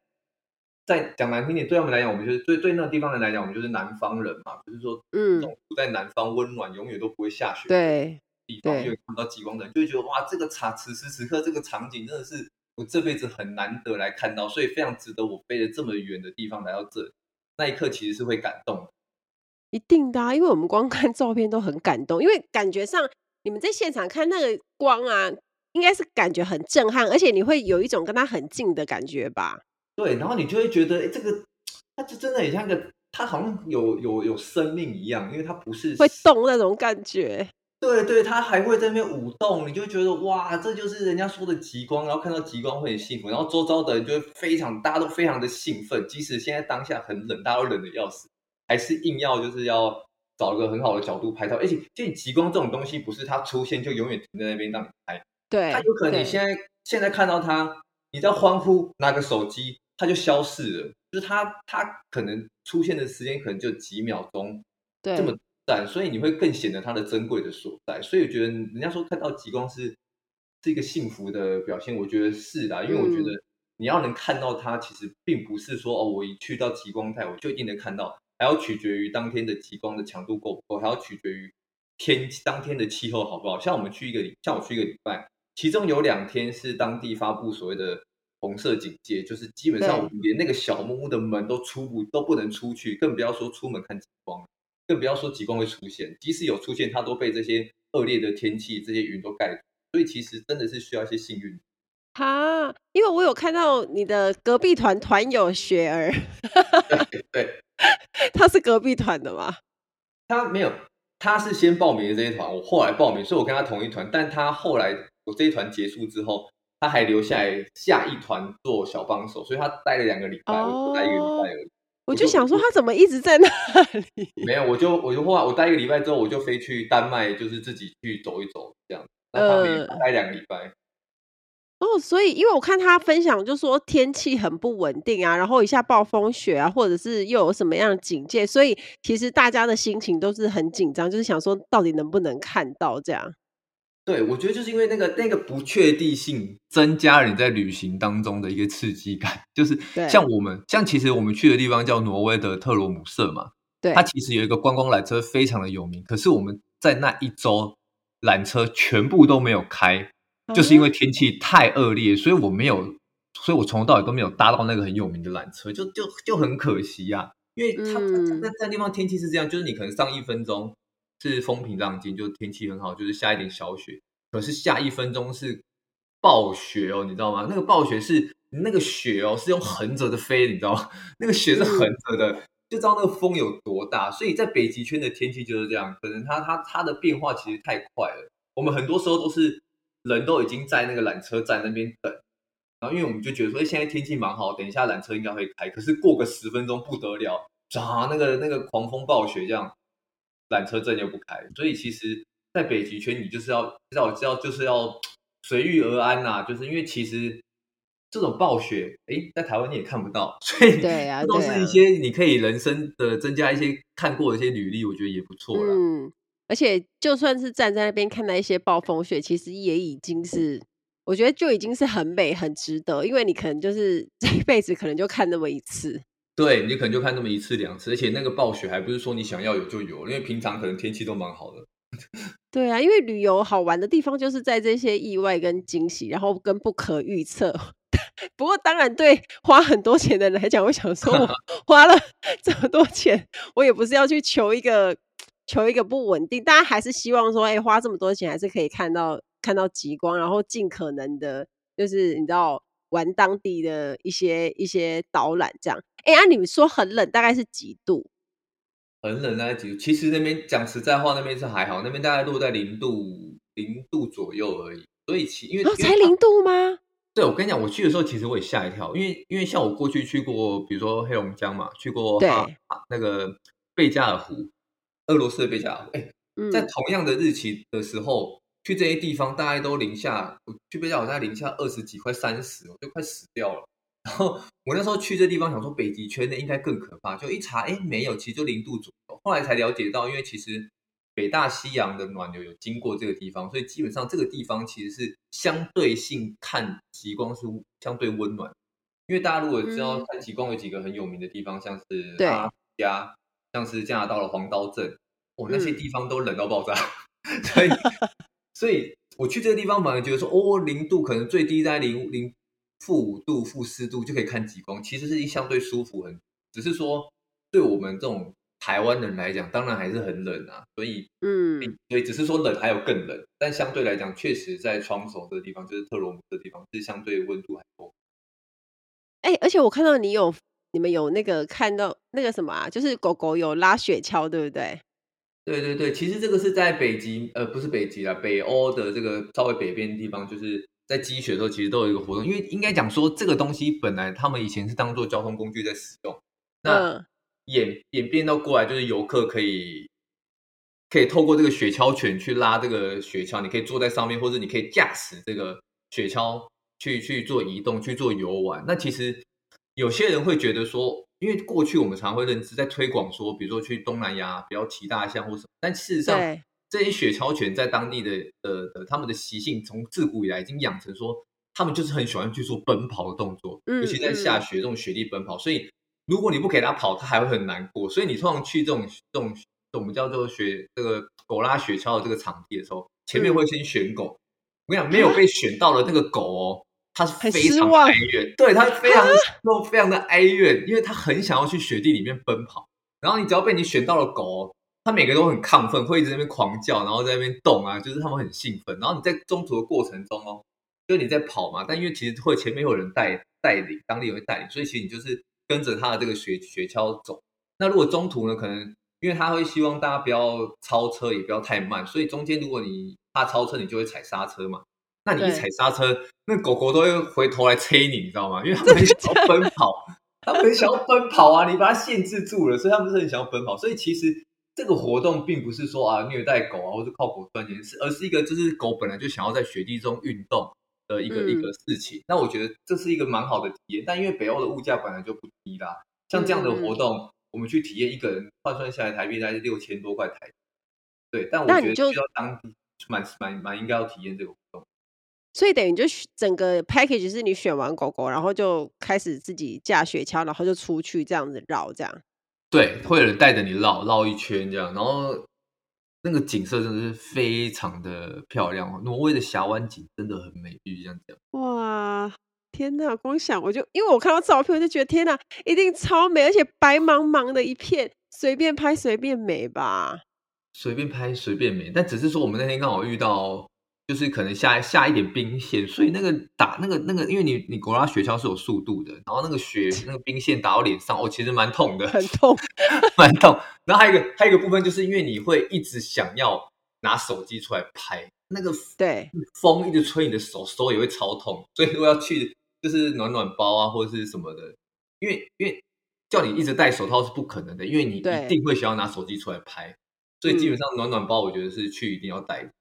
在讲难听点，对他们来讲，我们就是对对那个地方人来讲，我们就是南方人嘛，就是说，嗯，在南方温暖，永远都不会下雪对地方，又看到极光的人，就会觉得哇，这个场此时此刻这个场景真的是我这辈子很难得来看到，所以非常值得我飞了这么远的地方来到这里，那一刻其实是会感动的。一定的啊，因为我们光看照片都很感动，因为感觉上你们在现场看那个光啊，应该是感觉很震撼，而且你会有一种跟他很近的感觉吧。对，然后你就会觉得，哎，这个它就真的很像个，它好像有有有生命一样，因为它不是会动那种感觉。对对，它还会在那边舞动，你就会觉得哇，这就是人家说的极光，然后看到极光会很幸福，然后周遭的人就会非常，大家都非常的兴奋，即使现在当下很冷，大家都冷的要死，还是硬要就是要找一个很好的角度拍照。而且，就极光这种东西，不是它出现就永远停在那边让你拍，对，它有可能你现在现在看到它，你在欢呼，拿个手机。它就消失了，就是它，它可能出现的时间可能就几秒钟，对这么短，所以你会更显得它的珍贵的所在。所以我觉得人家说看到极光是是一个幸福的表现，我觉得是的，因为我觉得你要能看到它，其实并不是说哦，我一去到极光带我就一定能看到，还要取决于当天的极光的强度够不够，还要取决于天当天的气候好不好。像我们去一个礼，像我去一个礼拜，其中有两天是当地发布所谓的。红色警戒，就是基本上我们连那个小木屋的门都出不都不能出去，更不要说出门看极光，更不要说极光会出现。即使有出现，它都被这些恶劣的天气、这些云都盖住。所以其实真的是需要一些幸运。哈，因为我有看到你的隔壁团团友雪儿，[laughs] 对，对 [laughs] 他是隔壁团的吗？他没有，他是先报名的这一团，我后来报名，所以我跟他同一团。但他后来我这一团结束之后。他还留下来下一团做小帮手，所以他待了两个礼拜，我待一个礼拜而已。我就想说他怎么一直在那里？[laughs] 没有，我就我就后来我待一个礼拜之后，我就飞去丹麦，就是自己去走一走这样。那他没待两个礼拜。哦，所以因为我看他分享，就说天气很不稳定啊，然后一下暴风雪啊，或者是又有什么样的警戒，所以其实大家的心情都是很紧张，就是想说到底能不能看到这样。对，我觉得就是因为那个那个不确定性，增加了你在旅行当中的一个刺激感。就是像我们，像其实我们去的地方叫挪威的特罗姆瑟嘛，对，它其实有一个观光缆车非常的有名。可是我们在那一周缆车全部都没有开，就是因为天气太恶劣，所以我没有，所以我从头到尾都没有搭到那个很有名的缆车，就就就很可惜呀、啊。因为它那那地方天气是这样，就是你可能上一分钟。是风平浪静，就天气很好，就是下一点小雪。可是下一分钟是暴雪哦，你知道吗？那个暴雪是那个雪哦，是用横着的飞，你知道吗？[laughs] 那个雪是横着的，就知道那个风有多大。所以在北极圈的天气就是这样，可能它它它的变化其实太快了。我们很多时候都是人都已经在那个缆车站那边等，然后因为我们就觉得说，现在天气蛮好，等一下缆车应该会开。可是过个十分钟不得了，啊，那个那个狂风暴雪这样。缆车证又不开，所以其实，在北极圈，你就是要知道，知道就是要随遇而安呐、啊。就是因为其实这种暴雪，诶，在台湾你也看不到，[laughs] 所以对啊，这都是一些你可以人生的增加一些看过的一些履历，我觉得也不错了。嗯，而且就算是站在那边看到一些暴风雪，其实也已经是，我觉得就已经是很美、很值得，因为你可能就是这一辈子可能就看那么一次。对，你可能就看那么一次两次，而且那个暴雪还不是说你想要有就有，因为平常可能天气都蛮好的。[laughs] 对啊，因为旅游好玩的地方就是在这些意外跟惊喜，然后跟不可预测。[laughs] 不过当然，对花很多钱的人来讲，我想说我 [laughs] 花了这么多钱，我也不是要去求一个求一个不稳定，大家还是希望说，哎，花这么多钱还是可以看到看到极光，然后尽可能的，就是你知道。玩当地的一些一些导览，这样。哎、欸，啊，你们说很冷，大概是几度？很冷，大概几度？其实那边讲实在话，那边是还好，那边大概落在零度零度左右而已。所以其因为、哦、才零度吗？对，我跟你讲，我去的时候其实我也吓一跳，因为因为像我过去去过，比如说黑龙江嘛，去过哈对那个贝加尔湖，俄罗斯的贝加尔湖。在同样的日期的时候。去这些地方，大概都零下，我去贝加尔好像零下二十几，快三十，我就快死掉了。然后我那时候去这地方，想说北极圈的应该更可怕，就一查，哎，没有，其实就零度左右。后来才了解到，因为其实北大西洋的暖流有经过这个地方，所以基本上这个地方其实是相对性看极光是相对温暖。因为大家如果知道看极光有几个很有名的地方，像是阿普加，像是加拿大的黄刀镇，哦，那些地方都冷到爆炸，[laughs] 所以。所以我去这个地方，反而觉得说，哦，零度可能最低在零零负五度、负四度就可以看极光，其实是相对舒服很。只是说，对我们这种台湾人来讲，当然还是很冷啊。所以，嗯，所以只是说冷还有更冷，但相对来讲，确实在窗手这个地方，就是特罗姆这个地方，是相对温度还高。哎、欸，而且我看到你有你们有那个看到那个什么啊，就是狗狗有拉雪橇，对不对？对对对，其实这个是在北极，呃，不是北极啦，北欧的这个稍微北边的地方，就是在积雪的时候，其实都有一个活动。因为应该讲说，这个东西本来他们以前是当做交通工具在使用，那演演变到过来，就是游客可以可以透过这个雪橇犬去拉这个雪橇，你可以坐在上面，或者你可以驾驶这个雪橇去去做移动、去做游玩。那其实有些人会觉得说，因为过去我们常会认知在推广说，比如说去东南亚比较骑大象或什么，但事实上这些雪橇犬在当地的呃呃他们的习性，从自古以来已经养成说，他们就是很喜欢去做奔跑的动作，尤其在下雪这种雪地奔跑。所以如果你不给它跑，它还会很难过。所以你通常去这种这种我们叫做雪这个狗拉雪橇的这个场地的时候，前面会先选狗。我跟你讲，没有被选到的那个狗哦。他是非常哀怨，对，他非常都非常的哀怨，因为他很想要去雪地里面奔跑。然后你只要被你选到了狗，他每个都很亢奋，会一直在那边狂叫，然后在那边动啊，就是他们很兴奋。然后你在中途的过程中哦，就你在跑嘛，但因为其实会前面有人带带领，当地有人带领，所以其实你就是跟着他的这个雪雪橇走。那如果中途呢，可能因为他会希望大家不要超车，也不要太慢，所以中间如果你怕超车，你就会踩刹车嘛。那你一踩刹车，那狗狗都会回头来催你，你知道吗？因为它们很想要奔跑，它们很想要奔跑啊！你把它限制住了，所以它们是很想要奔跑。所以其实这个活动并不是说啊虐待狗啊，或是靠狗赚钱，是而是一个就是狗本来就想要在雪地中运动的一个、嗯、一个事情。那我觉得这是一个蛮好的体验。但因为北欧的物价本来就不低啦，像这样的活动，嗯、我们去体验，一个人换算下来台币大概是六千多块台币。对，但我觉得去到当地蛮蛮蛮应该要体验这个活动。所以等于就整个 package 是你选完狗狗，然后就开始自己架雪橇，然后就出去这样子绕，这样。对，会有人带着你绕绕一圈这样，然后那个景色真的是非常的漂亮，挪威的峡湾景真的很美丽，这样讲。哇，天哪！光想我就因为我看到照片，我就觉得天哪，一定超美，而且白茫茫的一片，随便拍随便美吧。随便拍随便美，但只是说我们那天刚好遇到。就是可能下下一点冰线，所以那个打那个那个，因为你你狗拉雪橇是有速度的，然后那个雪那个冰线打到脸上，哦，其实蛮痛的，很痛，[laughs] 蛮痛。然后还有一个还有一个部分，就是因为你会一直想要拿手机出来拍，那个对风一直吹你的手，手也会超痛。所以如果要去就是暖暖包啊或者是什么的，因为因为叫你一直戴手套是不可能的，因为你一定会想要拿手机出来拍，所以基本上暖暖包我觉得是去一定要带的。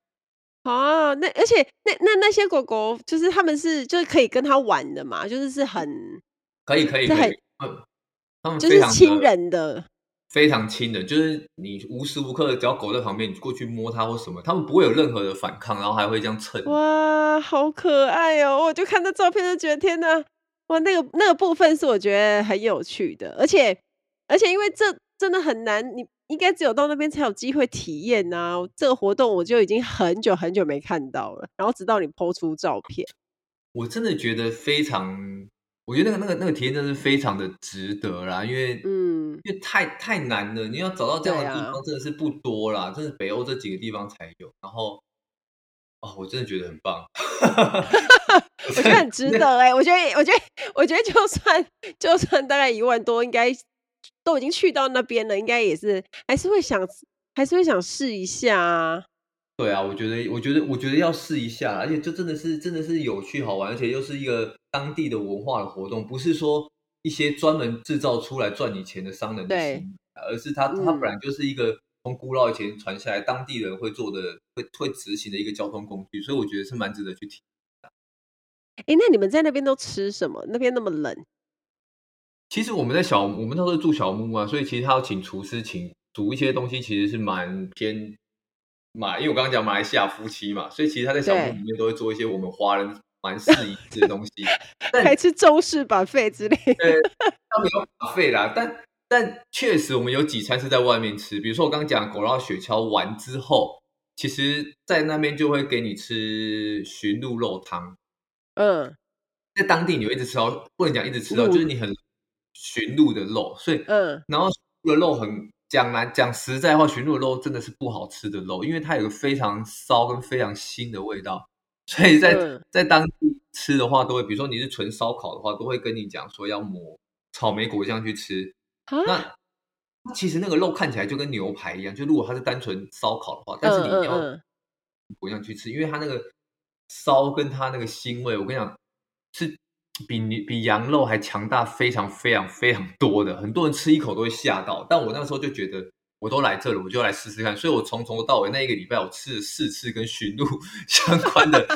啊，那而且那那那些狗狗，就是他们是就是可以跟他玩的嘛，就是是很可以可以，可以他们就是亲人的，非常亲的，就是你无时无刻只要狗在旁边，你过去摸它或什么，他们不会有任何的反抗，然后还会这样蹭。哇，好可爱哦！我就看到照片就觉得天哪，哇，那个那个部分是我觉得很有趣的，而且而且因为这真的很难，你。应该只有到那边才有机会体验啊！这个活动我就已经很久很久没看到了，然后直到你 po 出照片，我真的觉得非常，我觉得那个那个那个体验真的是非常的值得啦，因为嗯，因为太太难了，你要找到这样的地方真的是不多啦，真的北欧这几个地方才有。然后，哦，我真的觉得很棒 [laughs] [laughs] 我觉得很值得哎、欸，我觉得我觉得我觉得就算就算大概一万多，应该。都已经去到那边了，应该也是还是会想，还是会想试一下啊。对啊，我觉得，我觉得，我觉得要试一下，而且这真的是，真的是有趣好玩，而且又是一个当地的文化的活动，不是说一些专门制造出来赚你钱的商人对，而是它它本来就是一个从古老以前传下来，当地人会做的、会会执行的一个交通工具，所以我觉得是蛮值得去体验。哎，那你们在那边都吃什么？那边那么冷。其实我们在小，我们那时候住小木屋啊，所以其实他要请厨师，请煮一些东西，其实是蛮偏马，因为我刚刚讲马来西亚夫妻嘛，所以其实他在小木屋里面都会做一些我们华人蛮适宜吃的东西，[laughs] 但还吃中式 buffet 之类的，对，他没有 buffet 啦，但但确实我们有几餐是在外面吃，比如说我刚刚讲狗拉雪橇完之后，其实在那边就会给你吃驯鹿肉汤，嗯，在当地你会一直吃到，不能讲一直吃到，就是你很。驯鹿的肉，所以嗯，然后的肉很讲难讲实在话，驯鹿的肉真的是不好吃的肉，因为它有个非常骚跟非常腥的味道，所以在、嗯、在当地吃的话，都会比如说你是纯烧烤的话，都会跟你讲说要抹草莓果酱去吃。啊、那其实那个肉看起来就跟牛排一样，就如果它是单纯烧烤的话，但是你要果酱去吃，因为它那个骚跟它那个腥味，我跟你讲是。比你比羊肉还强大，非常非常非常多的，很多人吃一口都会吓到。但我那时候就觉得，我都来这了，我就来试试看。所以我从从头到尾那一个礼拜，我吃了四次跟驯鹿 [laughs] 相关的。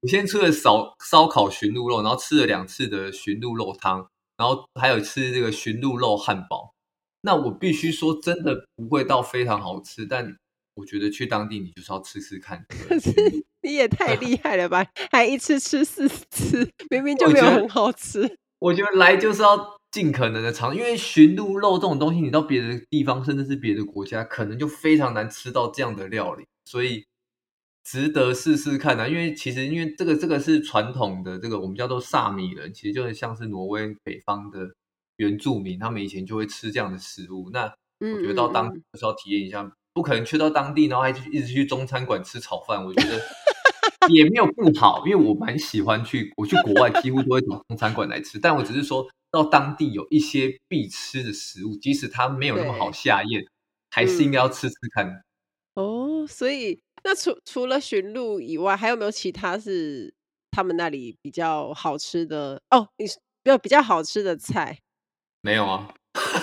我先吃了烧烧烤驯鹿肉，然后吃了两次的驯鹿肉汤，然后还有吃这个驯鹿肉汉堡。那我必须说，真的不会到非常好吃，但我觉得去当地你就是要吃吃看。[laughs] 你也太厉害了吧，还一次吃四次，[laughs] 明明就没有很好吃。我觉得来就是要尽可能的尝，因为驯鹿肉这种东西，你到别的地方，甚至是别的国家，可能就非常难吃到这样的料理，所以值得试试看啊。因为其实，因为这个这个是传统的，这个我们叫做萨米人，其实就像是挪威北方的。原住民他们以前就会吃这样的食物，那我觉得到当地就是要体验一下，不可能去到当地然后还去一直去中餐馆吃炒饭，我觉得也没有不好，因为我蛮喜欢去，我去国外几乎都会找中餐馆来吃，但我只是说到当地有一些必吃的食物，即使它没有那么好下咽，还是应该要吃吃看。嗯。哦，所以那除除了驯鹿以外，还有没有其他是他们那里比较好吃的？哦，你有比较好吃的菜？没有啊，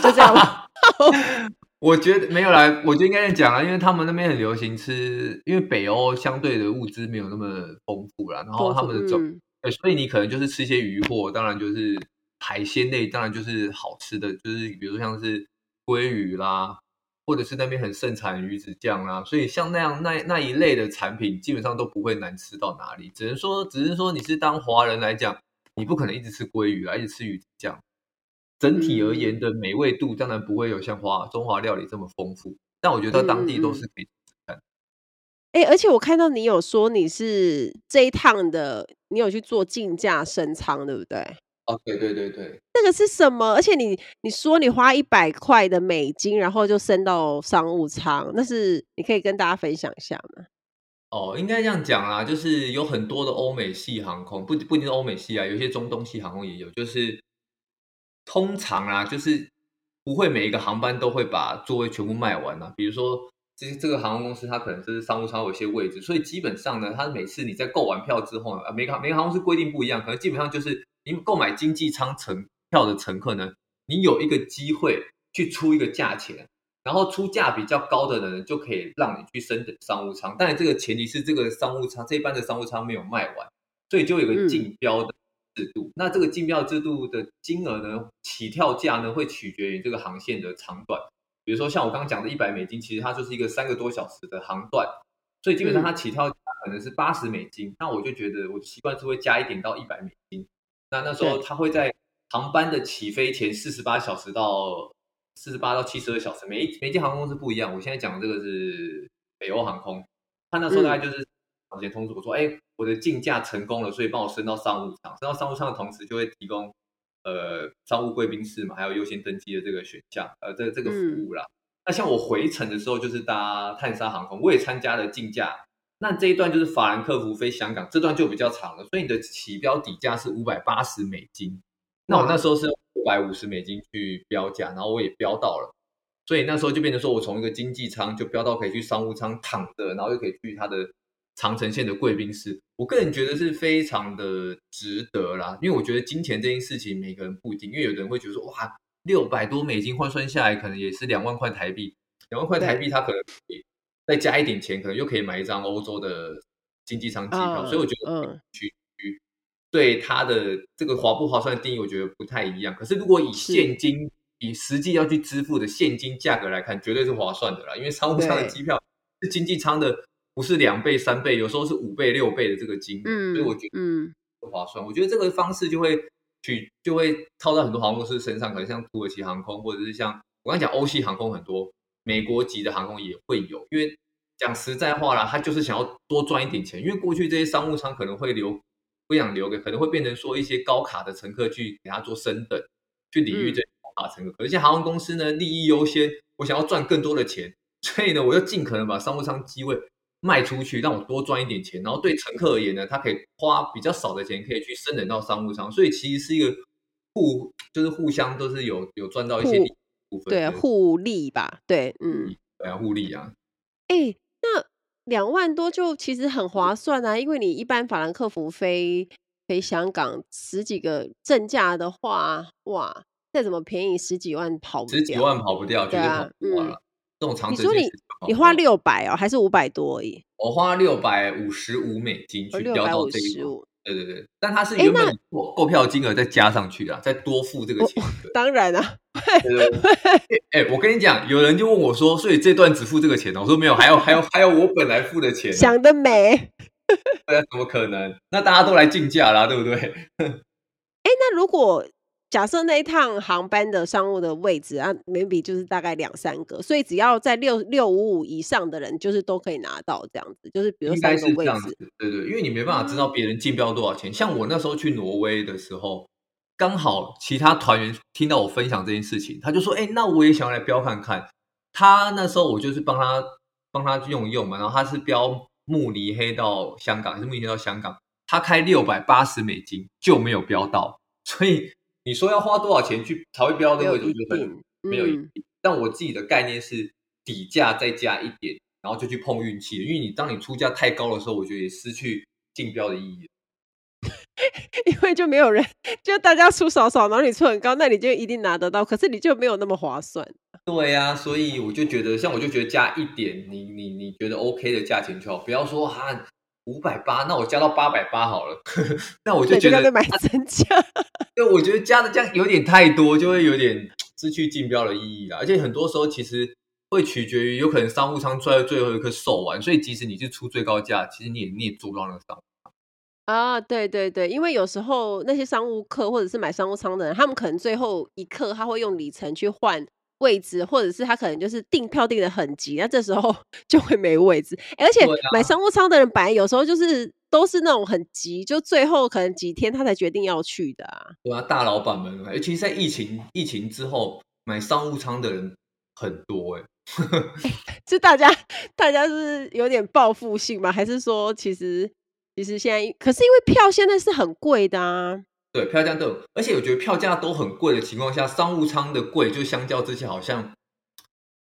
就这样吧。[laughs] 我觉得没有啦，我就应该讲啊，因为他们那边很流行吃，因为北欧相对的物资没有那么丰富啦，然后他们的种、嗯，所以你可能就是吃一些鱼货，当然就是海鲜类，当然就是好吃的，就是比如说像是鲑鱼啦，或者是那边很盛产鱼子酱啦，所以像那样那那一类的产品，基本上都不会难吃到哪里。只能说，只是说你是当华人来讲，你不可能一直吃鲑鱼啊，一直吃鱼子酱。整体而言的美味度当然不会有像华中华料理这么丰富，但我觉得当地都是可以看。哎、嗯欸，而且我看到你有说你是这一趟的，你有去做竞价升舱，对不对？哦，对对对对。那个是什么？而且你你说你花一百块的美金，然后就升到商务舱，那是你可以跟大家分享一下吗？哦，应该这样讲啦，就是有很多的欧美系航空，不不一定是欧美系啊，有些中东系航空也有，就是。通常啊，就是不会每一个航班都会把座位全部卖完啊。比如说，这这个航空公司它可能就是商务舱有一些位置，所以基本上呢，它每次你在购完票之后啊，每个每个航空公司规定不一样，可能基本上就是你购买经济舱乘票的乘客呢，你有一个机会去出一个价钱，然后出价比较高的人就可以让你去升等商务舱。当然，这个前提是这个商务舱这一班的商务舱没有卖完，所以就有个竞标的。嗯制度，那这个竞标制度的金额呢，起跳价呢会取决于这个航线的长短。比如说像我刚刚讲的一百美金，其实它就是一个三个多小时的航段，所以基本上它起跳价可能是八十美金。嗯。那我就觉得我习惯是会加一点到一百美金。那那时候它会在航班的起飞前四十八小时到四十八到七十二小时，每一每一间航空公司不一样。我现在讲的这个是北欧航空，他那时候大概就是。嗯直接通知我说：“哎，我的竞价成功了，所以帮我升到商务舱。升到商务舱的同时，就会提供呃商务贵宾室嘛，还有优先登机的这个选项，呃，这这个服务啦。嗯、那像我回程的时候，就是搭探沙航空，我也参加了竞价。那这一段就是法兰克福飞香港，这段就比较长了，所以你的起标底价是五百八十美金。那我那时候是五百五十美金去标价，然后我也标到了，所以那时候就变成说我从一个经济舱就标到可以去商务舱躺着，然后又可以去它的。”长城县的贵宾室，我个人觉得是非常的值得啦，因为我觉得金钱这件事情每个人不一定，因为有的人会觉得说，哇，六百多美金换算下来可能也是两万块台币，两万块台币他可能可以再加一点钱，可能又可以买一张欧洲的经济舱机票，所以我觉得去对它的这个划不划算的定义，我觉得不太一样。可是如果以现金以实际要去支付的现金价格来看，绝对是划算的啦，因为商务舱的机票是经济舱的。不是两倍、三倍，有时候是五倍、六倍的这个金额，嗯，所以我觉得嗯不划算。我觉得这个方式就会去就会套在很多航空公司身上，可能像土耳其航空，或者是像我刚才讲欧系航空，很多美国籍的航空也会有。因为讲实在话啦，他就是想要多赚一点钱。因为过去这些商务舱可能会留不想留给，可能会变成说一些高卡的乘客去给他做升等，去礼遇这些高卡乘客。可是像航空公司呢，利益优先，我想要赚更多的钱，所以呢，我就尽可能把商务舱机位。卖出去让我多赚一点钱，然后对乘客而言呢，他可以花比较少的钱，可以去升等到商务舱，所以其实是一个互，就是互相都是有有赚到一些利部分，对，互利吧，对，嗯，对啊，互利啊。哎，那两万多就其实很划算啊，因为你一般法兰克福飞飞香港十几个正价的话，哇，再怎么便宜十几万跑不掉，十几万跑不掉，绝对跑不掉了。嗯这种长程，你说你你花六百哦，还是五百多而已？我花六百五十五美金去标到这一，对对对，但它是原本购购票金额再加上去的，再多付这个钱。当然啊，对对对。哎，我跟你讲，有人就问我说，所以这段只付这个钱呢？我说没有，还有还有还有我本来付的钱。想得美。[laughs] 对啊，怎么可能？那大家都来竞价啦，对不对？[laughs] 哎，那如果。假设那一趟航班的商务的位置啊，maybe 就是大概两三个，所以只要在六六五五以上的人，就是都可以拿到这样子。就是比如说三个位置，应该是这样子，对对，因为你没办法知道别人竞标多少钱。嗯、像我那时候去挪威的时候，刚好其他团员听到我分享这件事情，他就说：“哎，那我也想要来标看看。”他那时候我就是帮他帮他用一用嘛，然后他是标慕尼黑到香港，还是慕尼黑到香港？他开六百八十美金就没有标到，所以。你说要花多少钱去才会标那个位置？就很没有一定。嗯、但我自己的概念是底价再加一点，然后就去碰运气。因为你当你出价太高的时候，我觉得也失去竞标的意义。[laughs] 因为就没有人，就大家出少少，然后你出很高，那你就一定拿得到。可是你就没有那么划算。对呀、啊，所以我就觉得，像我就觉得加一点，你你你觉得 OK 的价钱就好，不要说哈。五百八，那我加到八百八好了。[laughs] 那我就觉得买真价。[laughs] 对，我觉得加的价有点太多，就会有点失去竞标的意义了。而且很多时候其实会取决于，有可能商务舱最后最后一刻售完，所以即使你是出最高价，其实你也你也做不到那个商务舱。啊，对对对，因为有时候那些商务客或者是买商务舱的人，他们可能最后一刻他会用里程去换。位置，或者是他可能就是订票订的很急，那这时候 [laughs] 就会没位置。而且买商务舱的人，本来有时候就是都是那种很急，就最后可能几天他才决定要去的啊。对啊，大老板们，尤其是在疫情疫情之后，买商务舱的人很多哎、[laughs] 欸。是大家大家是有点报复性吗？还是说其实其实现在，可是因为票现在是很贵的啊。对，票价都有，而且我觉得票价都很贵的情况下，商务舱的贵就相较之下好像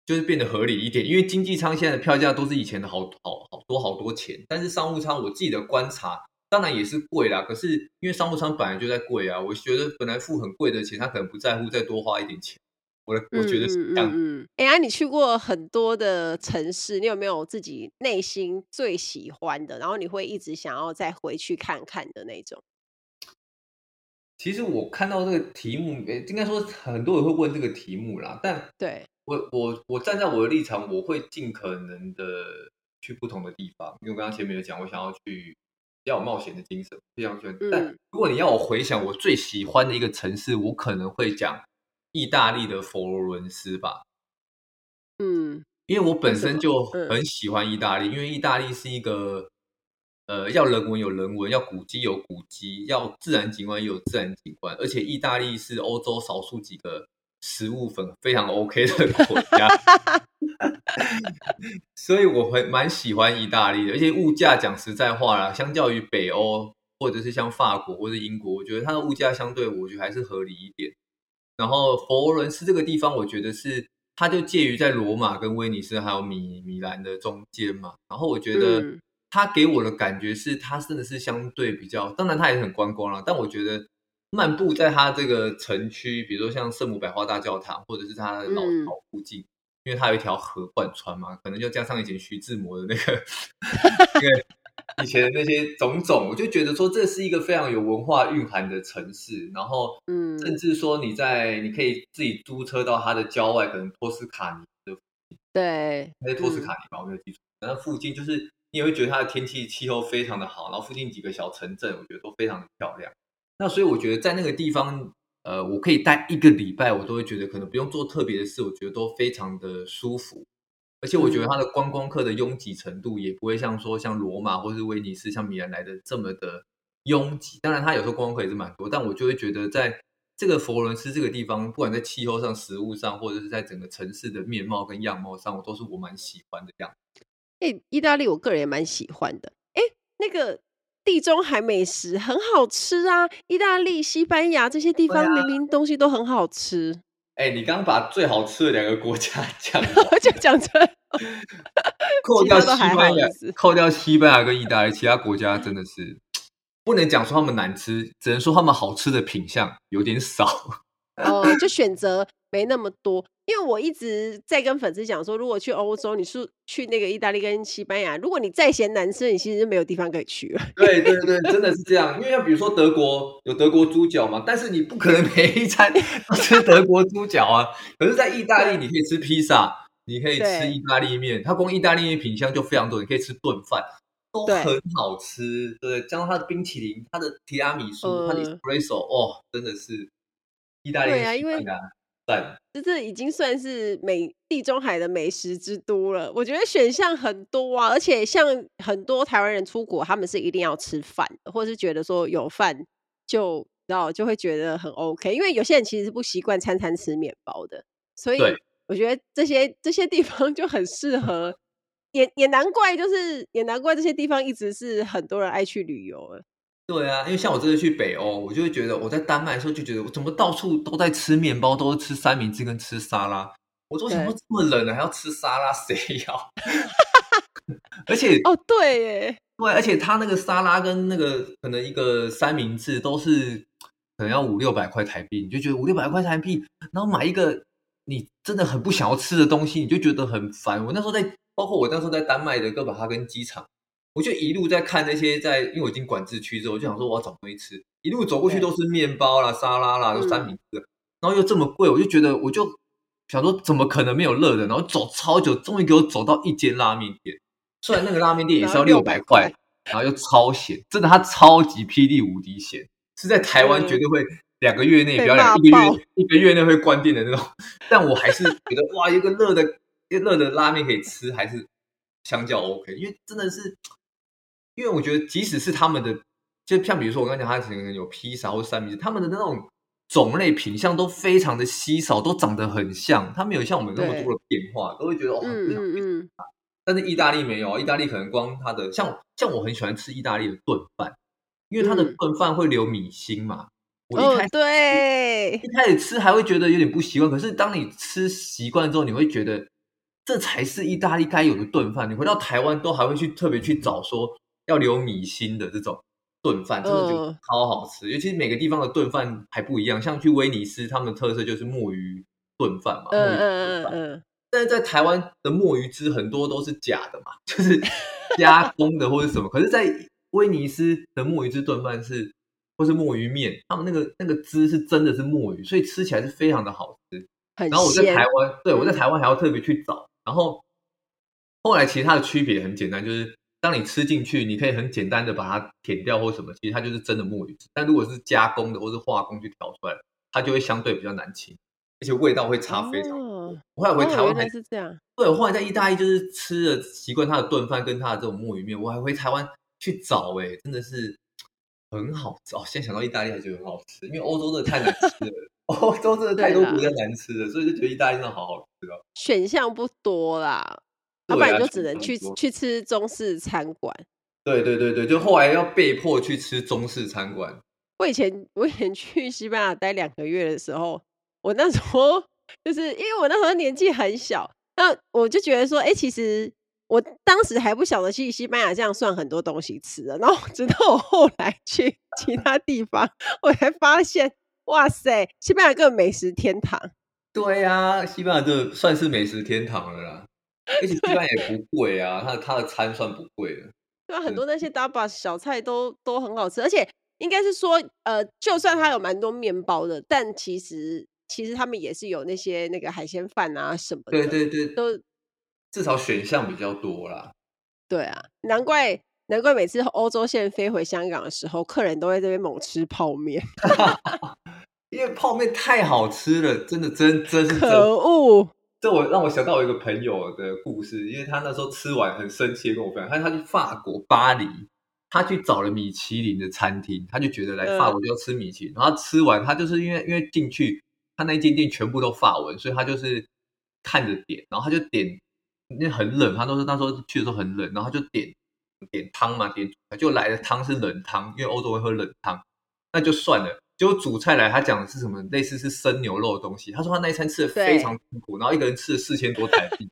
就是变得合理一点，因为经济舱现在的票价都是以前的好好好多好多钱，但是商务舱我自己的观察，当然也是贵啦，可是因为商务舱本来就在贵啊，我觉得本来付很贵的钱，他可能不在乎再多花一点钱，我的我觉得是这样。嗯嗯。哎呀，你去过很多的城市，你有没有自己内心最喜欢的，然后你会一直想要再回去看看的那种？其实我看到这个题目，诶，应该说很多人会问这个题目啦。但对我我我站在我的立场，我会尽可能的去不同的地方。因为我刚刚前面有讲，我想要去要有冒险的精神，非常喜欢。但如果你要我回想我最喜欢的一个城市，我可能会讲意大利的佛罗伦斯吧。嗯，因为我本身就很喜欢意大利，因为意大利是一个。呃，要人文有人文，要古迹有古迹，要自然景观有自然景观，而且意大利是欧洲少数几个食物粉非常 OK 的国家，[laughs] 所以我会蛮喜欢意大利的。而且物价讲实在话啦，相较于北欧或者是像法国或者英国，我觉得它的物价相对我觉得还是合理一点。然后佛罗伦斯这个地方，我觉得是它就介于在罗马跟威尼斯还有米米兰的中间嘛。然后我觉得。他给我的感觉是，他真的是相对比较，当然他也很观光了，但我觉得漫步在他这个城区，比如说像圣母百花大教堂，或者是他的老巢附近，嗯、因为他有一条河贯穿嘛，可能就加上以前徐志摩的那个，对，[laughs] 以前的那些种种，我就觉得说这是一个非常有文化蕴含的城市，然后，嗯，甚至说你在你可以自己租车到他的郊外，可能托斯卡尼的附近，对，那是托斯卡尼吧，嗯、我没有记错，然后附近就是。你也会觉得它的天气气候非常的好，然后附近几个小城镇，我觉得都非常的漂亮。那所以我觉得在那个地方，呃，我可以待一个礼拜，我都会觉得可能不用做特别的事，我觉得都非常的舒服。而且我觉得它的观光客的拥挤程度也不会像说像罗马或是威尼斯、像米兰来的这么的拥挤。当然，它有时候观光客也是蛮多，但我就会觉得在这个佛罗伦斯这个地方，不管在气候上、食物上，或者是在整个城市的面貌跟样貌上，我都是我蛮喜欢的样子。哎，意大利我个人也蛮喜欢的。哎，那个地中海美食很好吃啊！意大利、西班牙这些地方明明东西都很好吃。哎，你刚刚把最好吃的两个国家 [laughs] 讲，就讲出来。扣掉西班牙，扣掉西班牙跟意大利，其他国家真的是不能讲说他们难吃，只能说他们好吃的品相有点少。哦，就选择没那么多。因为我一直在跟粉丝讲说，如果去欧洲，你是去那个意大利跟西班牙，如果你再嫌难吃，你其实就没有地方可以去了。对对对，真的是这样。因为像比如说德国有德国猪脚嘛，但是你不可能每一餐都吃德国猪脚啊。可是，在意大利你可以吃披萨，你可以吃意大利面，它光意大利面品相就非常多，你可以吃炖饭，都很好吃。对，加上它的冰淇淋、它的提拉米苏、嗯、它的 espresso，哦，真的是意大利对啊，因为。这这已经算是美地中海的美食之都了。我觉得选项很多啊，而且像很多台湾人出国，他们是一定要吃饭的，或者是觉得说有饭就然后就会觉得很 OK。因为有些人其实是不习惯餐餐吃面包的，所以我觉得这些这些地方就很适合，[laughs] 也也难怪，就是也难怪这些地方一直是很多人爱去旅游了。对啊，因为像我这次去北欧，我就会觉得我在丹麦的时候就觉得我怎么到处都在吃面包，都是吃三明治跟吃沙拉。我说为什么这么冷了还要吃沙拉？谁要？[laughs] 而且哦，对耶，对，而且他那个沙拉跟那个可能一个三明治都是可能要五六百块台币，你就觉得五六百块台币，然后买一个你真的很不想要吃的东西，你就觉得很烦。我那时候在，包括我那时候在丹麦的哥本哈根机场。我就一路在看那些在，因为我已经管制区之后，我就想说我要找东西吃。一路走过去都是面包啦、沙拉啦、都三明治，然后又这么贵，我就觉得我就想说怎么可能没有热的？然后走超久，终于给我走到一间拉面店。虽然那个拉面店也是要六百块，然后又超咸，真的它超级霹雳无敌咸，是在台湾绝对会两个月内不要两一个月一个月内会关店的那种。但我还是觉得哇，一个热的热的拉面可以吃，还是相较 OK，因为真的是。因为我觉得，即使是他们的，就像比如说我刚才讲，他可能有披萨或三明治，他们的那种种类品相都非常的稀少，都长得很像，他没有像我们那么多的变化，都会觉得哦，嗯嗯嗯。但是意大利没有，意大利可能光它的像像我很喜欢吃意大利的炖饭，因为它的炖饭会留米心嘛。我一开始、哦、对一开始吃还会觉得有点不习惯，可是当你吃习惯之后，你会觉得这才是意大利该有的炖饭。你回到台湾都还会去特别去找说。要留米心的这种炖饭，真的就超好吃。尤其是每个地方的炖饭还不一样，像去威尼斯，他们的特色就是墨鱼炖饭嘛。嗯嗯嗯。但是在台湾的墨鱼汁很多都是假的嘛，就是加工的或者什么。可是，在威尼斯的墨鱼汁炖饭是，或是墨鱼面，他们那个那个汁是真的是墨鱼，所以吃起来是非常的好吃。然后我在台湾，对，我在台湾还要特别去找。然后后来其实它的区别很简单，就是。当你吃进去，你可以很简单的把它舔掉或什么，其实它就是真的墨鱼汁。但如果是加工的或是化工去调出来，它就会相对比较难清，而且味道会差非常多。我后来回台湾还是这样。对，我后来在意大利就是吃了习惯它的炖饭跟它的这种墨鱼面，我还回台湾去找，哎，真的是很好吃哦。现在想到意大利还觉得很好吃，因为欧洲真的太难吃了，[laughs] 欧洲真的太多比较难吃了，所以就觉得意大利真的好好吃哦。选项不多啦。要不然就只能去去吃中式餐馆。对对对对，就后来要被迫去吃中式餐馆。我以前我以前去西班牙待两个月的时候，我那时候就是因为我那时候年纪很小，那我就觉得说，哎、欸，其实我当时还不晓得去西班牙这样算很多东西吃的。然后直到我后来去其他地方，我才发现，哇塞，西班牙个美食天堂。对呀、啊，西班牙就算是美食天堂了啦。而且西班牙也不贵啊，它的它的餐算不贵的。对啊，很多那些 tapas 小菜都都很好吃，而且应该是说，呃，就算它有蛮多面包的，但其实其实他们也是有那些那个海鲜饭啊什么的。对对对，都至少选项比较多啦。对啊，难怪难怪每次欧洲线飞回香港的时候，客人都在这边猛吃泡面 [laughs] [laughs] 因为泡面太好吃了，真的真真是可恶。这我让我想到我一个朋友的故事，因为他那时候吃完很生气，跟我分享，他他去法国巴黎，他去找了米其林的餐厅，他就觉得来法国就要吃米其林，然后吃完他就是因为因为进去他那间店全部都法文，所以他就是看着点，然后他就点，因为很冷，他都是那时候去的时候很冷，然后他就点点汤嘛，点就来的汤是冷汤，因为欧洲会喝冷汤，那就算了。结果主菜来，他讲的是什么？类似是生牛肉的东西。他说他那一餐吃的非常辛苦，然后一个人吃了四千多台币。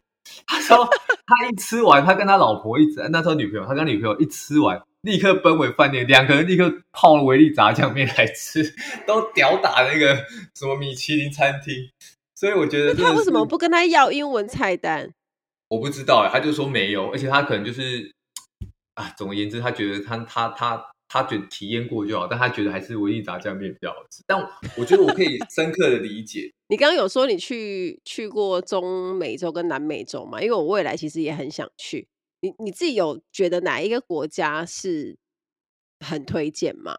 他说他一吃完，他跟他老婆一直那时候女朋友，他跟女朋友一吃完，立刻奔回饭店，两个人立刻泡了维力炸酱面来吃，都屌打那个什么米其林餐厅。所以我觉得他为什么不跟他要英文菜单？我不知道哎，他就说没有，而且他可能就是啊，总而言之，他觉得他他他他觉得体验过就好，但他觉得还是维力炸酱面比较好吃。但我觉得我可以深刻的理解。[laughs] 你刚刚有说你去去过中美洲跟南美洲嘛？因为我未来其实也很想去。你你自己有觉得哪一个国家是很推荐吗？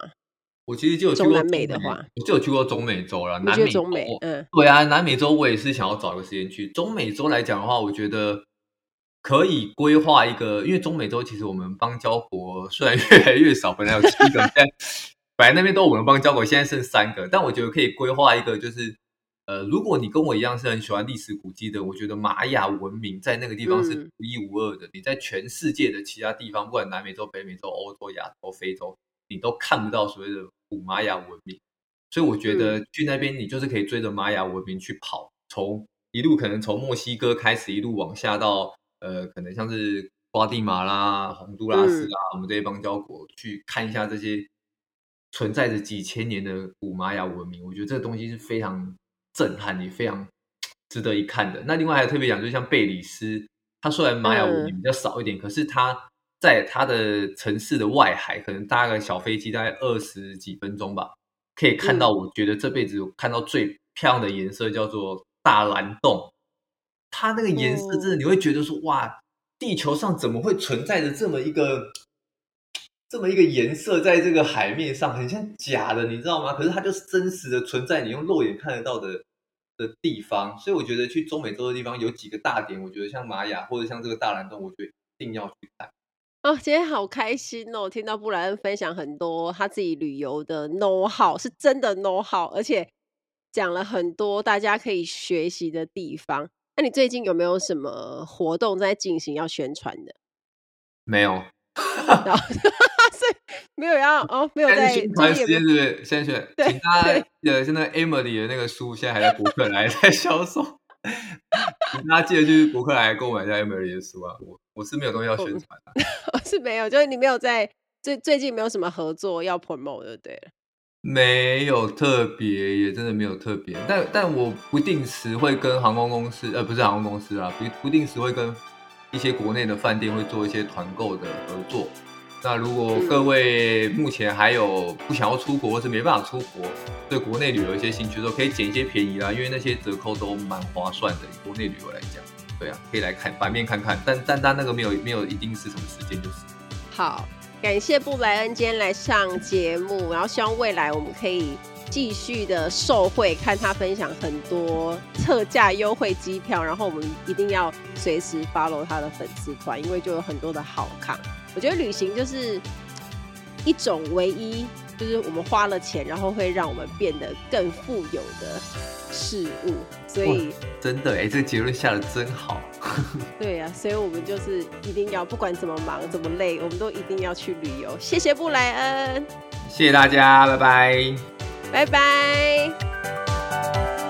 我其实就有去过中南美的话，我就有去过中美洲了。南美洲，嗯，对啊，南美洲我也是想要找个时间去。中美洲来讲的话，我觉得可以规划一个，因为中美洲其实我们邦交国虽然越来越少，本来有七个，但本来那边都我们邦交国，现在剩三个，但我觉得可以规划一个，就是。呃，如果你跟我一样是很喜欢历史古迹的，我觉得玛雅文明在那个地方是独一无二的。嗯、你在全世界的其他地方，不管南美洲、北美洲、欧洲、亚洲、非洲，你都看不到所谓的古玛雅文明。所以我觉得去那边，你就是可以追着玛雅文明去跑，从一路可能从墨西哥开始，一路往下到呃，可能像是瓜地马拉、洪都拉斯啊，嗯、我们这些邦交国去看一下这些存在着几千年的古玛雅文明。我觉得这个东西是非常。震撼，也非常值得一看的。那另外还有特别讲，就是像贝里斯，它虽然玛雅文明比较少一点，嗯、可是它在它的城市的外海，可能搭个小飞机，大概二十几分钟吧，可以看到。我觉得这辈子看到最漂亮的颜色叫做大蓝洞。它那个颜色真的，你会觉得说，哇，地球上怎么会存在着这么一个？这么一个颜色在这个海面上很像假的，你知道吗？可是它就是真实的存在，你用肉眼看得到的的地方。所以我觉得去中美洲的地方有几个大点，我觉得像玛雅或者像这个大蓝洞，我觉得一定要去看。哦，今天好开心哦！听到布莱恩分享很多他自己旅游的 know how，是真的 know how，而且讲了很多大家可以学习的地方。那你最近有没有什么活动在进行要宣传的？没有。[laughs] 没有要哦，没有在宣传时间是不是？现在是，请大家记得现在 Emily 的那个书现在还在博客来 [laughs] 在销售，请大家记得去博客来购买一下 Emily 的书啊！我我是没有东西要宣传的，[laughs] 我是没有，就是你没有在最最近没有什么合作要 promote 的，对了，没有特别，也真的没有特别，但但我不定时会跟航空公司，呃，不是航空公司啊，不不定时会跟一些国内的饭店会做一些团购的合作。那如果各位目前还有不想要出国，或是没办法出国，对国内旅游一些兴趣的时候，可以捡一些便宜啦，因为那些折扣都蛮划算的。以国内旅游来讲，对啊，可以来看版面看看，但但但那个没有没有一定是什么时间就是。好，感谢布莱恩今天来上节目，然后希望未来我们可以继续的受惠，看他分享很多特价优惠机票，然后我们一定要随时 follow 他的粉丝团，因为就有很多的好看。我觉得旅行就是一种唯一，就是我们花了钱，然后会让我们变得更富有的事物。所以真的哎，这个结论下的真好。[laughs] 对呀、啊，所以我们就是一定要，不管怎么忙怎么累，我们都一定要去旅游。谢谢布莱恩，谢谢大家，拜拜，拜拜。